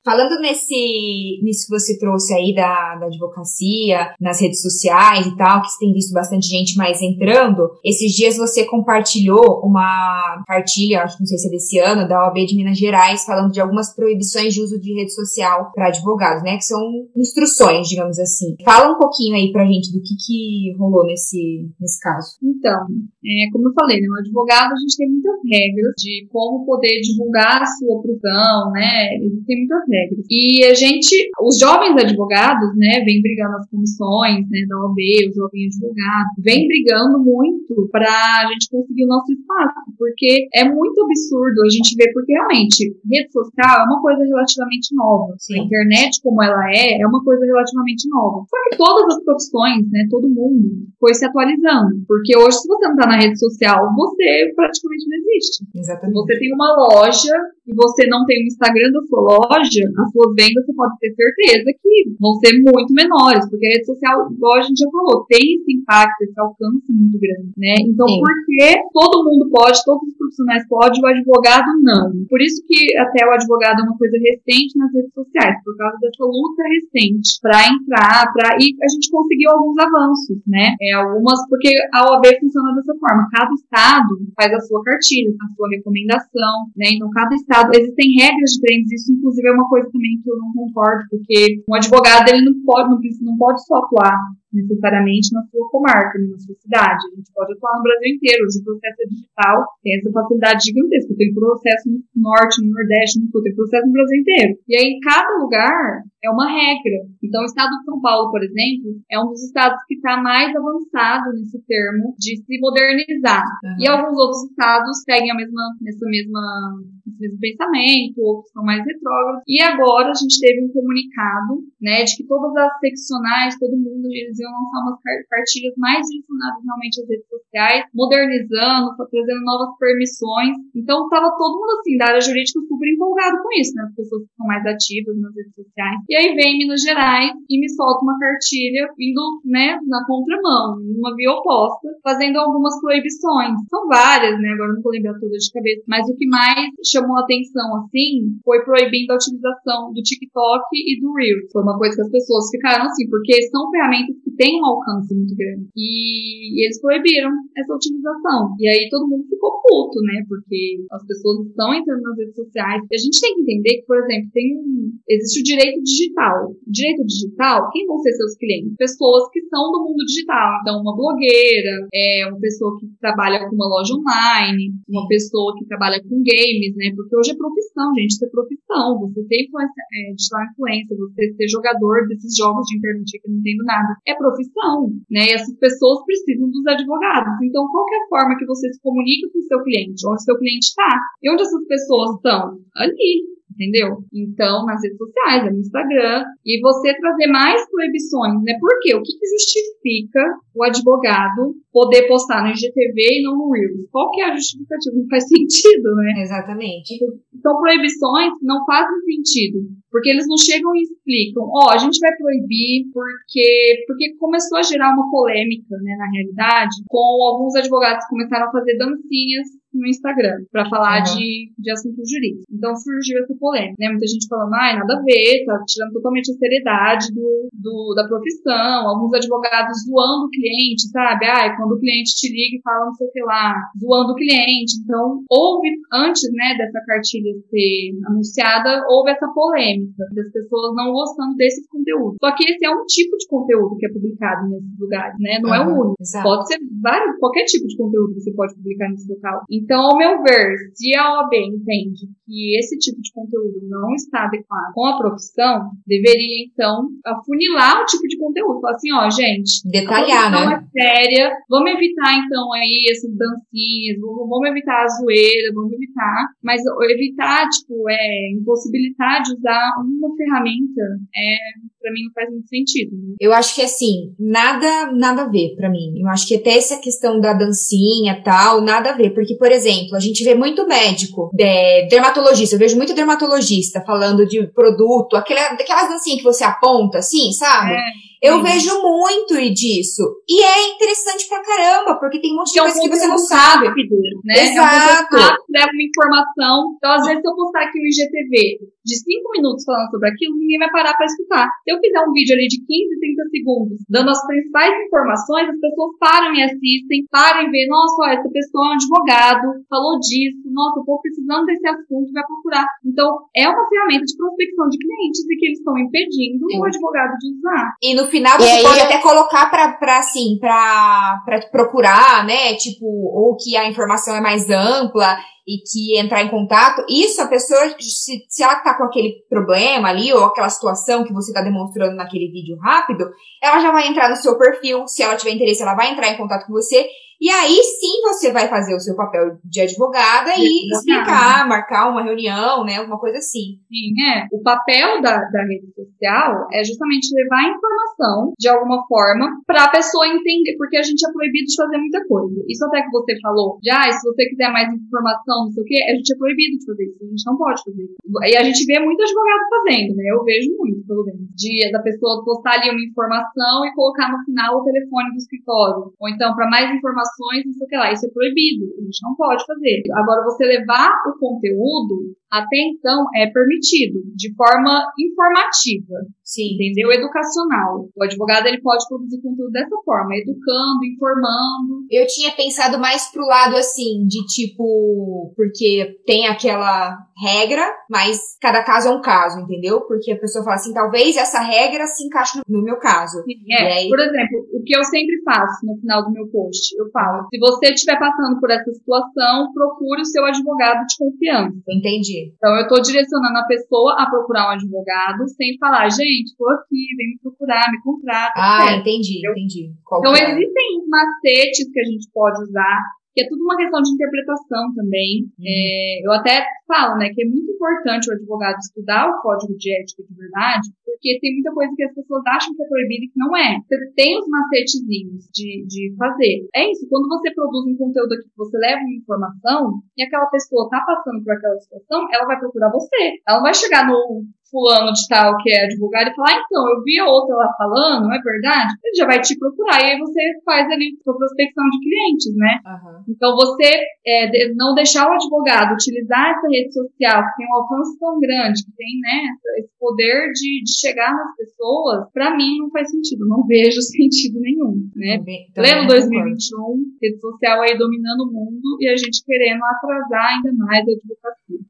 Falando nesse, nisso que você trouxe aí da, da advocacia, nas redes sociais e tal, que você tem visto bastante gente mais entrando, esses dias você compartilhou uma cartilha, acho que não sei se é desse ano, da OAB de Minas Gerais, falando de algumas proibições de uso de rede social para advogados, né? Que são instruções, digamos assim. Fala um pouquinho aí pra gente do que, que rolou nesse, nesse caso. Então, é, como eu falei, né, o advogado a gente tem muitas regras de como poder divulgar a sua profissão, né? Existem muitas regras. E a gente, os jovens advogados, né, vem brigando nas comissões, né, da OAB, o jovem advogado, vem brigando muito para a gente conseguir o nosso espaço, porque é muito absurdo a gente ver, porque realmente, rede social é uma coisa relativamente nova. Sim. A internet, como ela é, é uma coisa relativamente nova. Só que todas as profissões, né, todo mundo foi se atualizando. Porque hoje, se você não tá na rede social, você praticamente não existe. Exatamente. você tem uma loja e você não tem o Instagram da sua loja, as suas vendas você pode ter certeza que vão ser muito menores, porque a rede social, igual a gente já falou, tem esse impacto, esse alcance muito grande, né? Então, Sim. por que todo mundo pode, todos os profissionais podem, o advogado não? Por isso que até o advogado é uma coisa recente nas redes sociais, por causa dessa luta recente para entrar, para e a gente conseguiu alguns avanços, né? É, algumas, porque a OAB funciona dessa forma, cada estado faz a sua cartilha, a sua recomendação, né? Então, cada estado, existem regras diferentes, isso inclusive é uma coisa também que eu não concordo, porque um advogado, ele não pode, não, não pode só atuar necessariamente na sua comarca, na sua cidade. A gente pode atuar no Brasil inteiro. Hoje o processo é digital tem essa facilidade gigantesca. Tem processo no norte, no nordeste, no sul, tem processo no Brasil inteiro. E aí, cada lugar é uma regra. Então, o estado de São Paulo, por exemplo, é um dos estados que está mais avançado nesse termo de se modernizar. Uhum. E alguns outros estados seguem a mesma, nessa mesma, nesse mesmo pensamento, outros são mais retrógrados. E agora a gente teve um comunicado, né, de que todas as seccionais, todo mundo, eles iam lançar umas cartilhas mais direcionadas realmente às redes sociais, modernizando, trazendo novas permissões. Então tava todo mundo assim, da área jurídica super empolgado com isso, né, as pessoas que são mais ativas nas redes sociais. E aí vem Minas Gerais e me solta uma cartilha vindo, né, na contramão, numa via oposta, fazendo algumas proibições. São várias, né, agora não vou lembrar todas de cabeça, mas o que mais chamou atenção, assim, foi proibindo a utilização do TikTok e do Reels. Foi uma coisa que as pessoas ficaram assim, porque são ferramentas que têm um alcance muito grande. E eles proibiram essa utilização. E aí todo mundo ficou puto, né, porque as pessoas estão entrando nas redes sociais. E a gente tem que entender que, por exemplo, tem existe o direito digital. Direito digital, quem vão ser seus clientes? Pessoas que são do mundo digital. Então, uma blogueira, é uma pessoa que trabalha com uma loja online, uma pessoa que trabalha com games, né? Porque hoje é profissão, gente, isso é profissão. Você ser influência, é, digital influencer, você ser jogador desses jogos de internet que eu não entendo nada, é profissão, né? E essas pessoas precisam dos advogados. Então, qual é forma que você se comunica com o seu cliente? Onde seu cliente está? E onde essas pessoas estão? Ali, entendeu? Então, nas redes sociais, no Instagram, e você trazer mais proibições, né? Por quê? O que, que justifica o advogado poder postar no IGTV e não no Reels? Qual que é a justificativa? Não faz sentido, né? Exatamente. Então, proibições não fazem sentido, porque eles não chegam e explicam, ó, oh, a gente vai proibir porque, porque começou a gerar uma polêmica, né, na realidade, com alguns advogados que começaram a fazer dancinhas no Instagram para falar uhum. de, de assuntos jurídicos. Então surgiu essa polêmica, né? Muita gente falando, ai, nada a ver, tá tirando totalmente a seriedade do, do, da profissão. Alguns advogados zoando o cliente, sabe? Ai, quando o cliente te liga e fala não sei o que lá, zoando o cliente. Então, houve, antes, né, dessa cartilha ser anunciada, houve essa polêmica das pessoas não gostando desses conteúdos. Só que esse é um tipo de conteúdo que é publicado nesses lugares, né? Não uhum, é o único. Exato. Pode ser vários, qualquer tipo de conteúdo que você pode publicar nesse local. Então, ao meu ver, se a OAB entende que esse tipo de conteúdo não está adequado com a profissão, deveria então afunilar o tipo de conteúdo. Falar assim, ó, gente, detalhar, né? é séria, vamos evitar então aí essas dancinhas, vamos, vamos evitar a zoeira, vamos evitar, mas evitar, tipo, é impossibilitar de usar uma ferramenta é para mim não faz muito sentido. Né? Eu acho que assim, nada nada a ver para mim. Eu acho que até essa questão da dancinha tal, nada a ver, porque por exemplo, a gente vê muito médico, de, dermatologista, eu vejo muito dermatologista falando de produto, aquela, daquelas dancinhas que você aponta, assim, sabe? É. Eu vejo muito disso. E é interessante pra caramba, porque tem um monte de coisa que você não sabe. Rápido, né? Exato. É um rápido, leva uma informação. Então, às vezes, se eu postar aqui no IGTV de 5 minutos falando sobre aquilo, ninguém vai parar para escutar. Se eu fizer um vídeo ali de 15, 30 segundos, dando as principais informações, as pessoas param e assistem, param e vê, nossa, ó, essa pessoa é um advogado, falou disso, nossa, eu tô precisando desse assunto, vai procurar. Então, é uma ferramenta de prospecção de clientes e que eles estão impedindo Sim. o advogado de usar. E no final você pode até colocar pra, pra assim, pra, pra procurar, né? Tipo, ou que a informação é mais ampla e que entrar em contato. Isso a pessoa, se, se ela tá com aquele problema ali, ou aquela situação que você tá demonstrando naquele vídeo rápido, ela já vai entrar no seu perfil. Se ela tiver interesse, ela vai entrar em contato com você e aí sim você vai fazer o seu papel de advogada e explicar, marcar uma reunião, né? Alguma coisa assim. Sim, é. O papel da, da rede social é justamente levar a informação de alguma forma para a pessoa entender, porque a gente é proibido de fazer muita coisa. Isso até que você falou, de ah, se você quiser mais informação, não sei o quê, a gente é proibido de fazer isso. A gente não pode fazer isso. E a gente vê muito advogado fazendo, né? Eu vejo muito, pelo menos. De, da pessoa postar ali uma informação e colocar no final o telefone do escritório. Ou então, para mais informação informações, não sei o que lá. Isso é proibido, a gente não pode fazer. Agora, você levar o conteúdo até então é permitido, de forma informativa. Sim. Entendeu? Educacional. O advogado ele pode produzir conteúdo dessa forma, educando, informando. Eu tinha pensado mais pro lado assim, de tipo, porque tem aquela regra, mas cada caso é um caso, entendeu? Porque a pessoa fala assim, talvez essa regra se encaixe no, meu caso. É. Aí... Por exemplo, o que eu sempre faço no final do meu post, eu falo, se você estiver passando por essa situação, procure o seu advogado de confiança. Entendi. Então, eu estou direcionando a pessoa a procurar um advogado sem falar, gente, estou aqui, vem me procurar, me contrata. Ah, entendi, entendi. Qual então, é? existem macetes que a gente pode usar que é tudo uma questão de interpretação também. Uhum. É, eu até falo, né, que é muito importante o advogado estudar o código de ética de verdade, porque tem muita coisa que as pessoas acham que é proibido e que não é. Você tem os macetezinhos de, de fazer. É isso, quando você produz um conteúdo aqui, você leva uma informação e aquela pessoa tá passando por aquela situação, ela vai procurar você. Ela vai chegar no fulano de tal que é advogado e falar, ah, então, eu vi a outra lá falando, não é verdade? Ele já vai te procurar e aí você faz ali sua prospecção de clientes, né? Uhum. Então você é, não deixar o advogado utilizar essa rede social que tem um alcance tão grande, que tem, né, esse poder de, de chegar nas pessoas, para mim não faz sentido, não vejo sentido nenhum, né? Pleno 2021, rede social aí dominando o mundo e a gente querendo atrasar ainda mais a advocacia.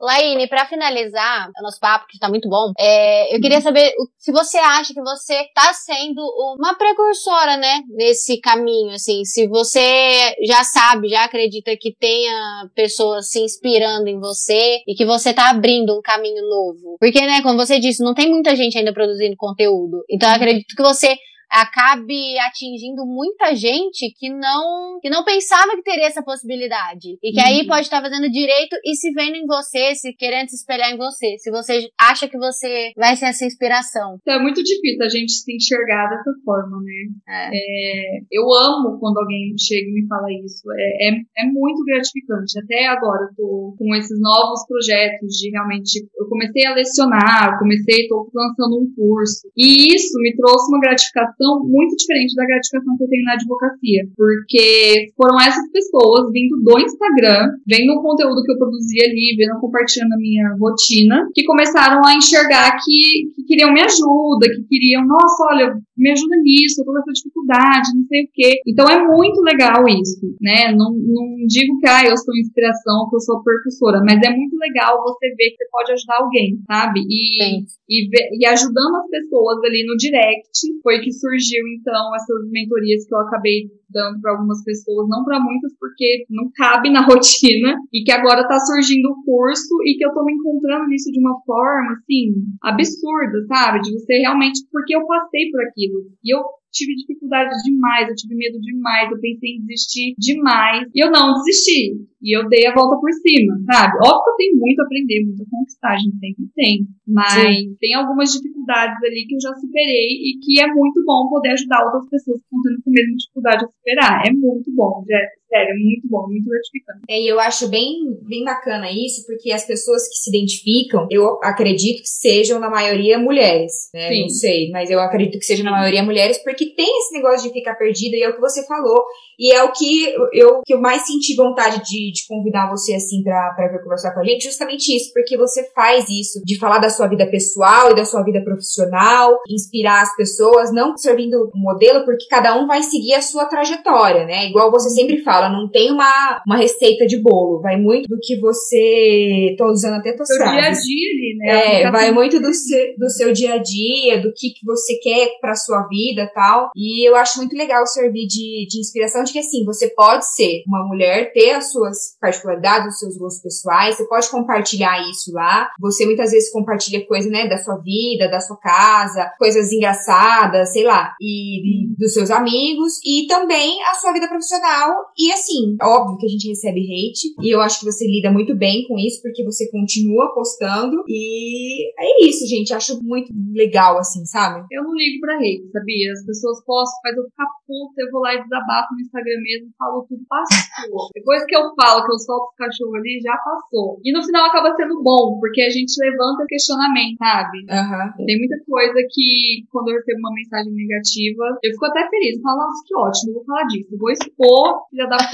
Laine, para finalizar o nosso papo, que está muito bom, é, eu queria saber se você acha que você está sendo uma precursora, né, nesse caminho, assim, se você já sabe, já acredita que tenha pessoas se inspirando em você e que você está abrindo um caminho novo. Porque, né, como você disse, não tem muita gente ainda produzindo conteúdo. Então, eu acredito que você acabe atingindo muita gente que não que não pensava que teria essa possibilidade e que uhum. aí pode estar fazendo direito e se vendo em você, se querendo se espelhar em você, se você acha que você vai ser essa inspiração. Então, é muito difícil a gente se enxergar dessa forma, né? É. É, eu amo quando alguém chega e me fala isso. É, é, é muito gratificante. Até agora eu tô com esses novos projetos de realmente. Eu comecei a lecionar, comecei, tô lançando um curso. E isso me trouxe uma gratificação gratificação muito diferente da gratificação que eu tenho na advocacia. Porque foram essas pessoas vindo do Instagram, vendo o conteúdo que eu produzia ali, vendo, compartilhando a minha rotina, que começaram a enxergar que, que queriam me ajuda, que queriam, nossa, olha, me ajuda nisso, eu tô com essa dificuldade, não sei o quê. Então é muito legal isso, né? Não, não digo que ah, eu sou inspiração, que eu sou percussora, mas é muito legal você ver que você pode ajudar alguém, sabe? E, e, e ajudando as pessoas ali no direct, foi que surgiu então essas mentorias que eu acabei dando para algumas pessoas, não para muitas porque não cabe na rotina e que agora tá surgindo o curso e que eu tô me encontrando nisso de uma forma assim absurda, sabe? De você realmente porque eu passei por aquilo e eu tive dificuldade demais, eu tive medo demais, eu pensei em desistir demais e eu não desisti. E eu dei a volta por cima, sabe? Óbvio que eu tenho muito a aprender, muito a conquistar, a gente sempre tem. Mas Sim. tem algumas dificuldades ali que eu já superei e que é muito bom poder ajudar outras pessoas que estão tendo a mesma dificuldade a superar. É muito bom, sério, é muito bom, muito gratificante. É, e eu acho bem, bem bacana isso, porque as pessoas que se identificam, eu acredito que sejam na maioria mulheres, né? Sim. Não sei, mas eu acredito que sejam na maioria mulheres, porque tem esse negócio de ficar perdida e é o que você falou. E é o que eu, que eu mais senti vontade de, de convidar você, assim, pra, pra vir conversar com a gente, justamente isso, porque você faz isso, de falar da sua vida pessoal e da sua vida profissional, inspirar as pessoas, não servindo modelo, porque cada um vai seguir a sua trajetória, né? Igual você sempre fala, não tem uma, uma receita de bolo, vai muito do que você. tô usando até tua dia a dia ali, né? É, vai muito do seu, do seu dia a dia, do que, que você quer pra sua vida e tal. E eu acho muito legal servir de, de inspiração de que, assim, você pode ser uma mulher, ter as suas particularidades, os seus gostos pessoais, você pode compartilhar isso lá. Você muitas vezes compartilha coisas, né, da sua vida, da sua casa, coisas engraçadas, sei lá, e, dos seus amigos, e também a sua vida profissional. E assim, óbvio que a gente recebe hate, e eu acho que você lida muito bem com isso, porque você continua postando, e é isso, gente. Acho muito legal, assim, sabe? Eu não ligo pra hate, sabia? As pessoas postam, faz eu ficar puta, eu vou lá e desabafo no Instagram mesmo, falo tudo, passou. Depois que eu falo que eu solto os cachorros ali, já passou. E no final acaba sendo bom, porque a gente levanta questionamento, sabe? Uhum. Tem muita coisa que, quando eu recebo uma mensagem negativa, eu fico até feliz. Falo, nossa, que ótimo, vou falar disso. Vou expor, filha da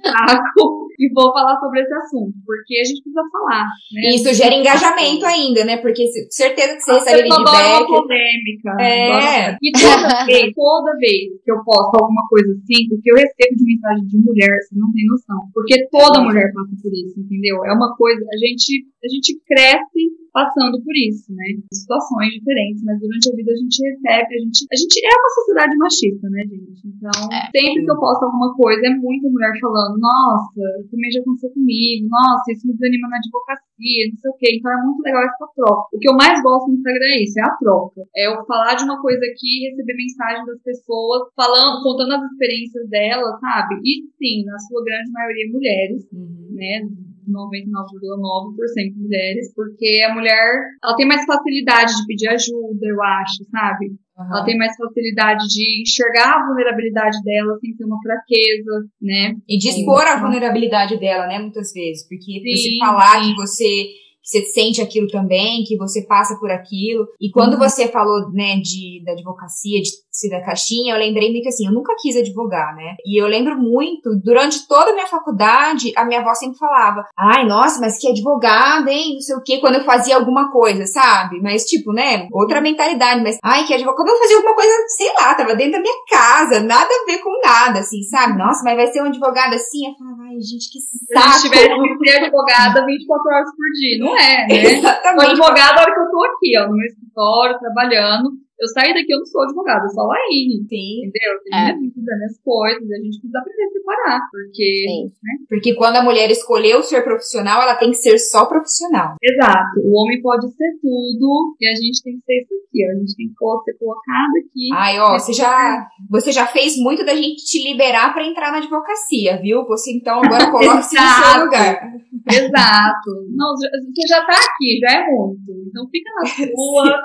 saco, e vou falar sobre esse assunto, porque a gente precisa falar. Né? Isso gera engajamento ainda, né? Porque certeza que você recebe feedback. polêmica. É. E toda vez, toda vez que eu posto alguma coisa assim, o que eu recebo de mensagem de mulher, você não tem noção. Porque toda mulher passa por isso, entendeu? É uma coisa, a gente, a gente cresce passando por isso, né? Situações diferentes, mas durante a vida a gente recebe, a gente, a gente é uma sociedade machista, né, gente? Então, é. sempre que eu posto alguma coisa, é muita mulher falando, nossa, também já aconteceu comigo, nossa, isso me desanima na advocacia, não sei o quê. Então é muito legal essa troca. O que eu mais gosto no Instagram é isso, é a troca. É eu falar de uma coisa aqui, receber mensagem das pessoas, falando, contando as experiências delas, sabe? E sim, na sua grande maioria mulheres, uhum. né? 99,9% mulheres, porque a mulher, ela tem mais facilidade de pedir ajuda, eu acho, sabe? Uhum. Ela tem mais facilidade de enxergar a vulnerabilidade dela sem ter uma fraqueza, né? E de expor a vulnerabilidade dela, né, muitas vezes. Porque sim, você falar sim. que você você sente aquilo também, que você passa por aquilo. E quando uhum. você falou, né, de, da advocacia, de ser da caixinha, eu lembrei muito assim, eu nunca quis advogar, né? E eu lembro muito, durante toda a minha faculdade, a minha avó sempre falava, ai, nossa, mas que advogada, hein, não sei o quê, quando eu fazia alguma coisa, sabe? Mas, tipo, né, outra mentalidade, mas, ai, que advogada, quando eu fazia alguma coisa, sei lá, tava dentro da minha casa, nada a ver com nada, assim, sabe? Nossa, mas vai ser um advogado assim? Eu falava, ai, gente, que saco. Se tiver que ser advogada 24 horas por dia, não é, né? Exatamente. Sou advogada a hora que eu tô aqui, ó, no meu escritório, trabalhando, eu saí daqui, eu não sou advogada, eu sou a Laine. Sim. Entendeu? Tem é. minha vida, minhas coisas, a gente precisa aprender a separar. Porque. Sim. Né? Porque quando a mulher escolheu ser profissional, ela tem que ser só profissional. Exato. O homem pode ser tudo e a gente tem que ser isso aqui. A gente tem que ser colocado aqui. Ai, ó, você já, você já fez muito da gente te liberar para entrar na advocacia, viu? Você então agora coloca-se no seu lugar. Exato. Não, você já tá aqui, já é muito. Então fica na sua.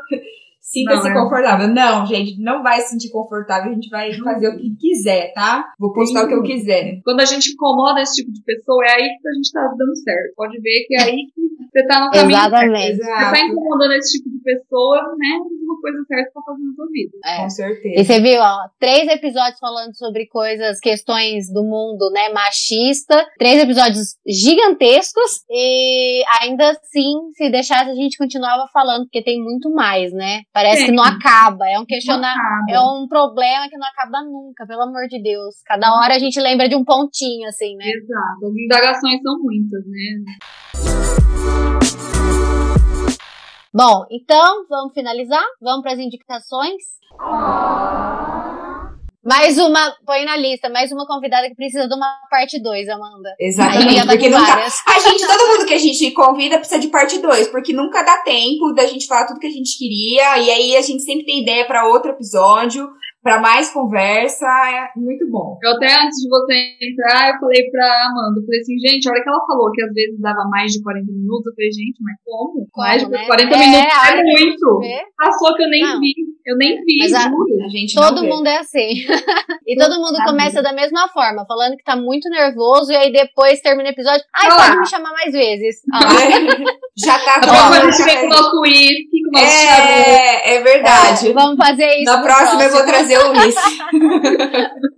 Sinta-se é. confortável. Não, gente, não vai se sentir confortável. A gente vai fazer o que quiser, tá? Vou postar Sim. o que eu quiser. Quando a gente incomoda esse tipo de pessoa, é aí que a gente tá dando certo. Pode ver que é aí que você tá no caminho Exatamente. certo. Você tá incomodando esse tipo de pessoa, né? Uma coisa certa pra fazer na sua vida. É. Com certeza. E você viu, ó, três episódios falando sobre coisas, questões do mundo, né, machista. Três episódios gigantescos. E ainda assim, se deixasse, a gente continuava falando, porque tem muito mais, né? Parece Sim. que não acaba. É um questionar, é um problema que não acaba nunca, pelo amor de Deus. Cada hora a gente lembra de um pontinho, assim, né? Exato. As indagações são muitas, né? Bom, então vamos finalizar? Vamos para as indicações? Mais uma, põe na lista, mais uma convidada que precisa de uma parte 2, Amanda. Exatamente, porque nunca. A gente, todo mundo que a gente convida precisa de parte 2, porque nunca dá tempo da gente falar tudo que a gente queria, e aí a gente sempre tem ideia para outro episódio para mais conversa, é muito bom. Eu até antes de você entrar, eu falei pra Amanda, eu falei assim, gente, a hora que ela falou que às vezes dava mais de 40 minutos, eu falei, gente, mas como? como mais de né? 40 é, minutos é muito. Passou que eu nem Não. vi. Eu nem vi, mas a, a gente Todo mundo é assim. e todo mundo começa da mesma forma, falando que tá muito nervoso, e aí depois termina o episódio, ai, ah, pode me chamar mais vezes. Ah. Já tá bom. Agora a gente vem com o nosso uísque, com o nosso É, é verdade. É, vamos fazer isso. Na próxima eu vou trazer uísque.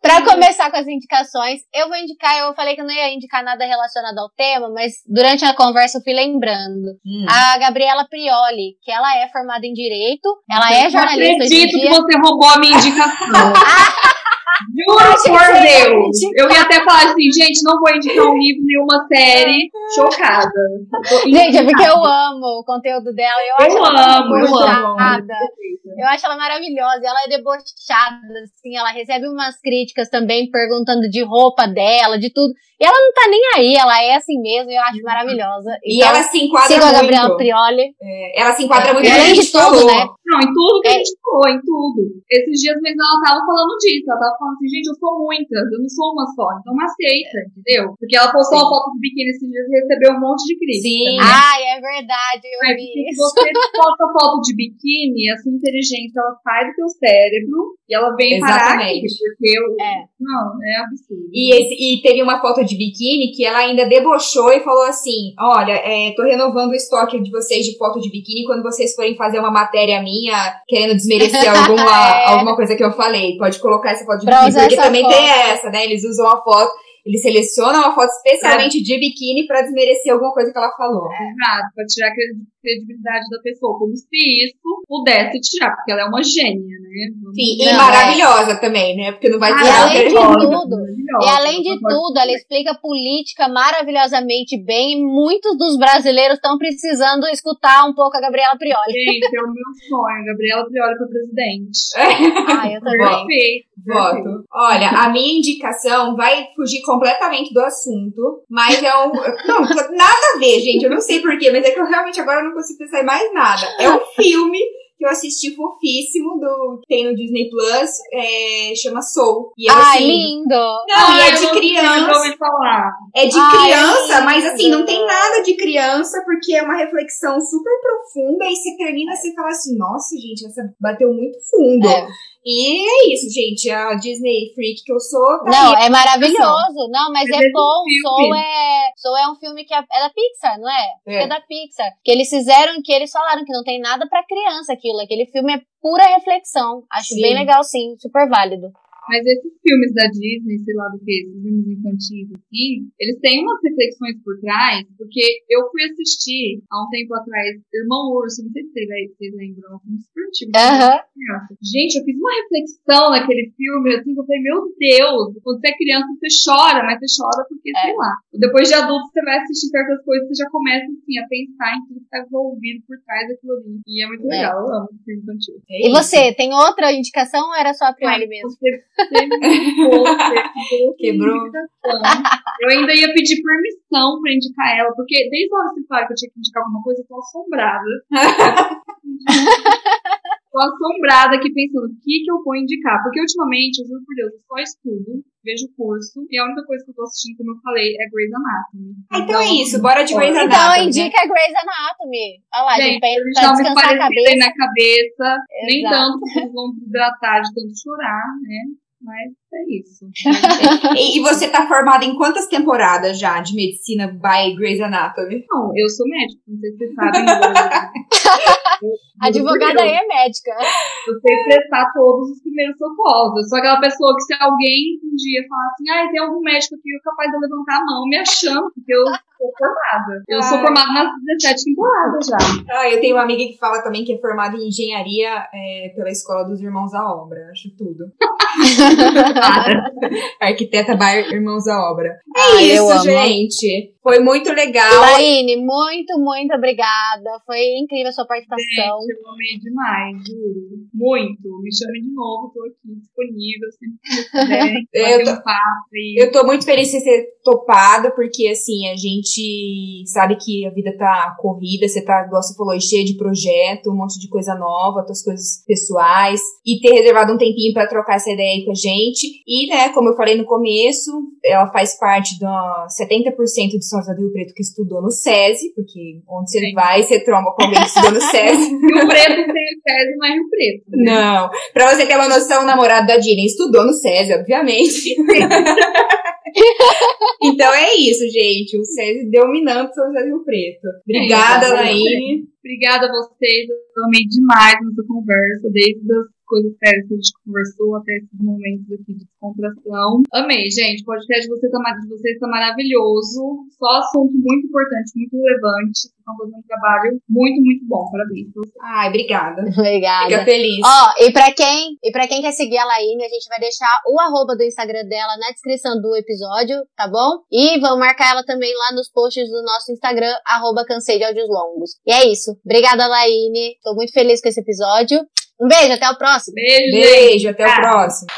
Para começar com as indicações, eu vou indicar, eu falei que eu não ia indicar nada relacionado ao tema, mas durante a conversa eu fui lembrando. Hum. A Gabriela Prioli, que ela é formada em Direito, ela eu é jornalista. Eu acredito que você roubou a minha indicação. Juro por Deus. Eu ia até falar assim, gente, não vou indicar um livro nem uma série. Chocada. Gente, é porque eu amo o conteúdo dela. Eu, eu amo, eu amo. Eu acho ela maravilhosa. Ela é debochada, assim. Ela recebe umas críticas também perguntando de roupa dela, de tudo. E ela não tá nem aí, ela é assim mesmo, eu acho maravilhosa. E então, ela se enquadra siga muito. a Gabriela Prioli. É, ela se enquadra é, muito Além de tudo, né? Não, em tudo que é. a gente falou, em tudo. Esses dias mesmo ela tava falando disso. Ela tava falando assim, gente, eu sou muitas, eu não sou uma só. Então aceita, entendeu? Porque ela postou Sim. uma foto de biquíni esses dias e recebeu um monte de crítica. Sim. Né? Ai, é verdade, eu Mas, vi isso. Se você posta foto de biquíni, a sua inteligência ela sai do teu cérebro e ela vem Exatamente. parar aqui. Porque eu, é. Não, é absurdo. E, esse, e teve uma foto de biquíni que ela ainda debochou e falou assim: Olha, é, tô renovando o estoque de vocês de foto de biquíni quando vocês forem fazer uma matéria minha querendo desmerecer alguma, é. alguma coisa que eu falei. Pode colocar essa foto de pra biquíni, porque também foto. tem essa, né? Eles usam a foto. Eles selecionam uma foto especialmente é. de biquíni para desmerecer alguma coisa que ela falou. Exato, pra tirar credibilidade da pessoa, como se isso pudesse tirar, porque ela é uma gênia, né? Sim, Não, e é. maravilhosa também, né? Porque não vai Ah, tirar além de tudo, E além de tudo, ela explica política maravilhosamente bem. e Muitos dos brasileiros estão precisando escutar um pouco a Gabriela Prioli. Gente, é o meu sonho, Gabriela Prioli para presidente. Ah, eu também. Perfeito. Voto. Olha, a minha indicação vai fugir completamente do assunto, mas é um. Não, nada a ver, gente. Eu não sei porquê, mas é que eu realmente agora não consigo pensar em mais nada. É um filme que eu assisti fofíssimo do que tem no Disney Plus, é, chama Soul. E é Ai, assim, lindo! Não, e Ai, é de não criança. ouvi falar. É de Ai, criança, mas assim, lindo. não tem nada de criança, porque é uma reflexão super profunda e você termina e você fala assim, nossa, gente, essa bateu muito fundo. É. E é isso, gente. A Disney Freak que eu sou, tá Não, é maravilhoso. Não, mas é esse bom. Soul é, Soul é um filme que é, é da Pixar, não é? É. É. da Pixar. Que eles fizeram, que eles falaram que não tem nada pra criança aquilo. Aquele filme é pura reflexão. Acho Sim. bem legal, sim. Super válido. Mas esses filmes da Disney, sei lá do que, esses filmes infantis, assim, eles têm umas reflexões por trás, porque eu fui assistir há um tempo atrás Irmão Urso, não sei se vocês, lembram, é um filme super antigo. Criança. Gente, eu fiz uma reflexão naquele filme, assim, que eu falei, meu Deus, quando você é criança, você chora, mas você chora porque, É. sei lá. Depois de adulto, você vai assistir certas coisas, você já começa, assim, a pensar em tudo que tá envolvido por trás daquilo ali. E é muito É. legal, eu amo filme infantil. É E isso. você, tem outra indicação ou era só a Prioli Ai, mesmo? Você, me indicou Quebrou. Eu ainda ia pedir permissão pra indicar ela, porque desde a hora que você fala que eu tinha que indicar alguma coisa, eu tô assombrada. tô assombrada aqui pensando o que, que eu vou indicar. Porque ultimamente, eu juro por Deus, eu só estudo, vejo curso, e a única coisa que eu tô assistindo, como eu falei, é Grey's Anatomy. Ah, então é isso, bora de Grey's Então, Anatomy. né? indica Grey's Anatomy. Olha lá, gente, Gente, pra, a pra uma descansar a esparecida aí cabeça. na cabeça, nem Exato. tanto, porque vocês vão desidratar de tanto chorar, né? Mas é isso. E, e você tá formada em quantas temporadas já de medicina by Grey's Anatomy? Não, eu sou médico, não sei se vocês sabem. eu- eu- A advogada aí é médica. Eu sei prestar todos os primeiros socorros. Eu sou aquela pessoa que se alguém um dia falar assim, ah, tem algum médico aqui capaz de levantar a mão, me achando, porque eu sou formada. Eu sou Ai. formada nas 17 temporadas já. Ah, eu tenho uma amiga que fala também que é formada em engenharia é, pela Escola dos Irmãos à Obra. Acho tudo. Arquiteta by Irmãos à Obra. É Ai, eu isso, gente. Foi muito legal. Laine, muito, muito obrigada. Foi incrível a sua participação. Gente, eu amei demais, juro. Muito. Me chame de novo, tô aqui disponível, sempre que puder. Eu tô- um papo e... Eu tô muito feliz de ter topado, porque assim, a gente sabe que a vida tá corrida, você tá, igual você falou, cheia de projeto, um monte de coisa nova, tuas coisas pessoais, e ter reservado um tempinho pra trocar essa ideia aí com a gente. E, né, como eu falei no começo, ela faz parte da 70% de São José do Rio Preto que estudou no SESI, porque onde você Sim. vai, você tromba com alguém que estudou no SESI. Rio Preto sem tese não é Rio Preto. né? Não. Pra você ter uma noção, o namorado da Dina estudou no SESI, obviamente. então é isso, gente. O SESI dominando São José do Rio Preto. Obrigada, É, Laine. Obrigada a vocês, eu amei demais nossa conversa, desde as coisas sérias que a gente conversou até esses momentos aqui de descontração. Amei, gente, o podcast de vocês tá, de vocês tá maravilhoso, só assunto muito importante, muito relevante, vocês estão fazendo um trabalho muito, muito bom, parabéns. Ai, obrigada. Obrigada. Fica feliz. Ó, e pra quem, e para quem quer seguir a Laine, a gente vai deixar o arroba do Instagram dela na descrição do episódio, tá bom? E vamos marcar ela também lá nos posts do nosso Instagram, arroba cansei de áudios longos. E é isso. Obrigada, Laine. Tô muito feliz com esse episódio. Um beijo, até o próximo. Beijo! Beijo, até o próximo.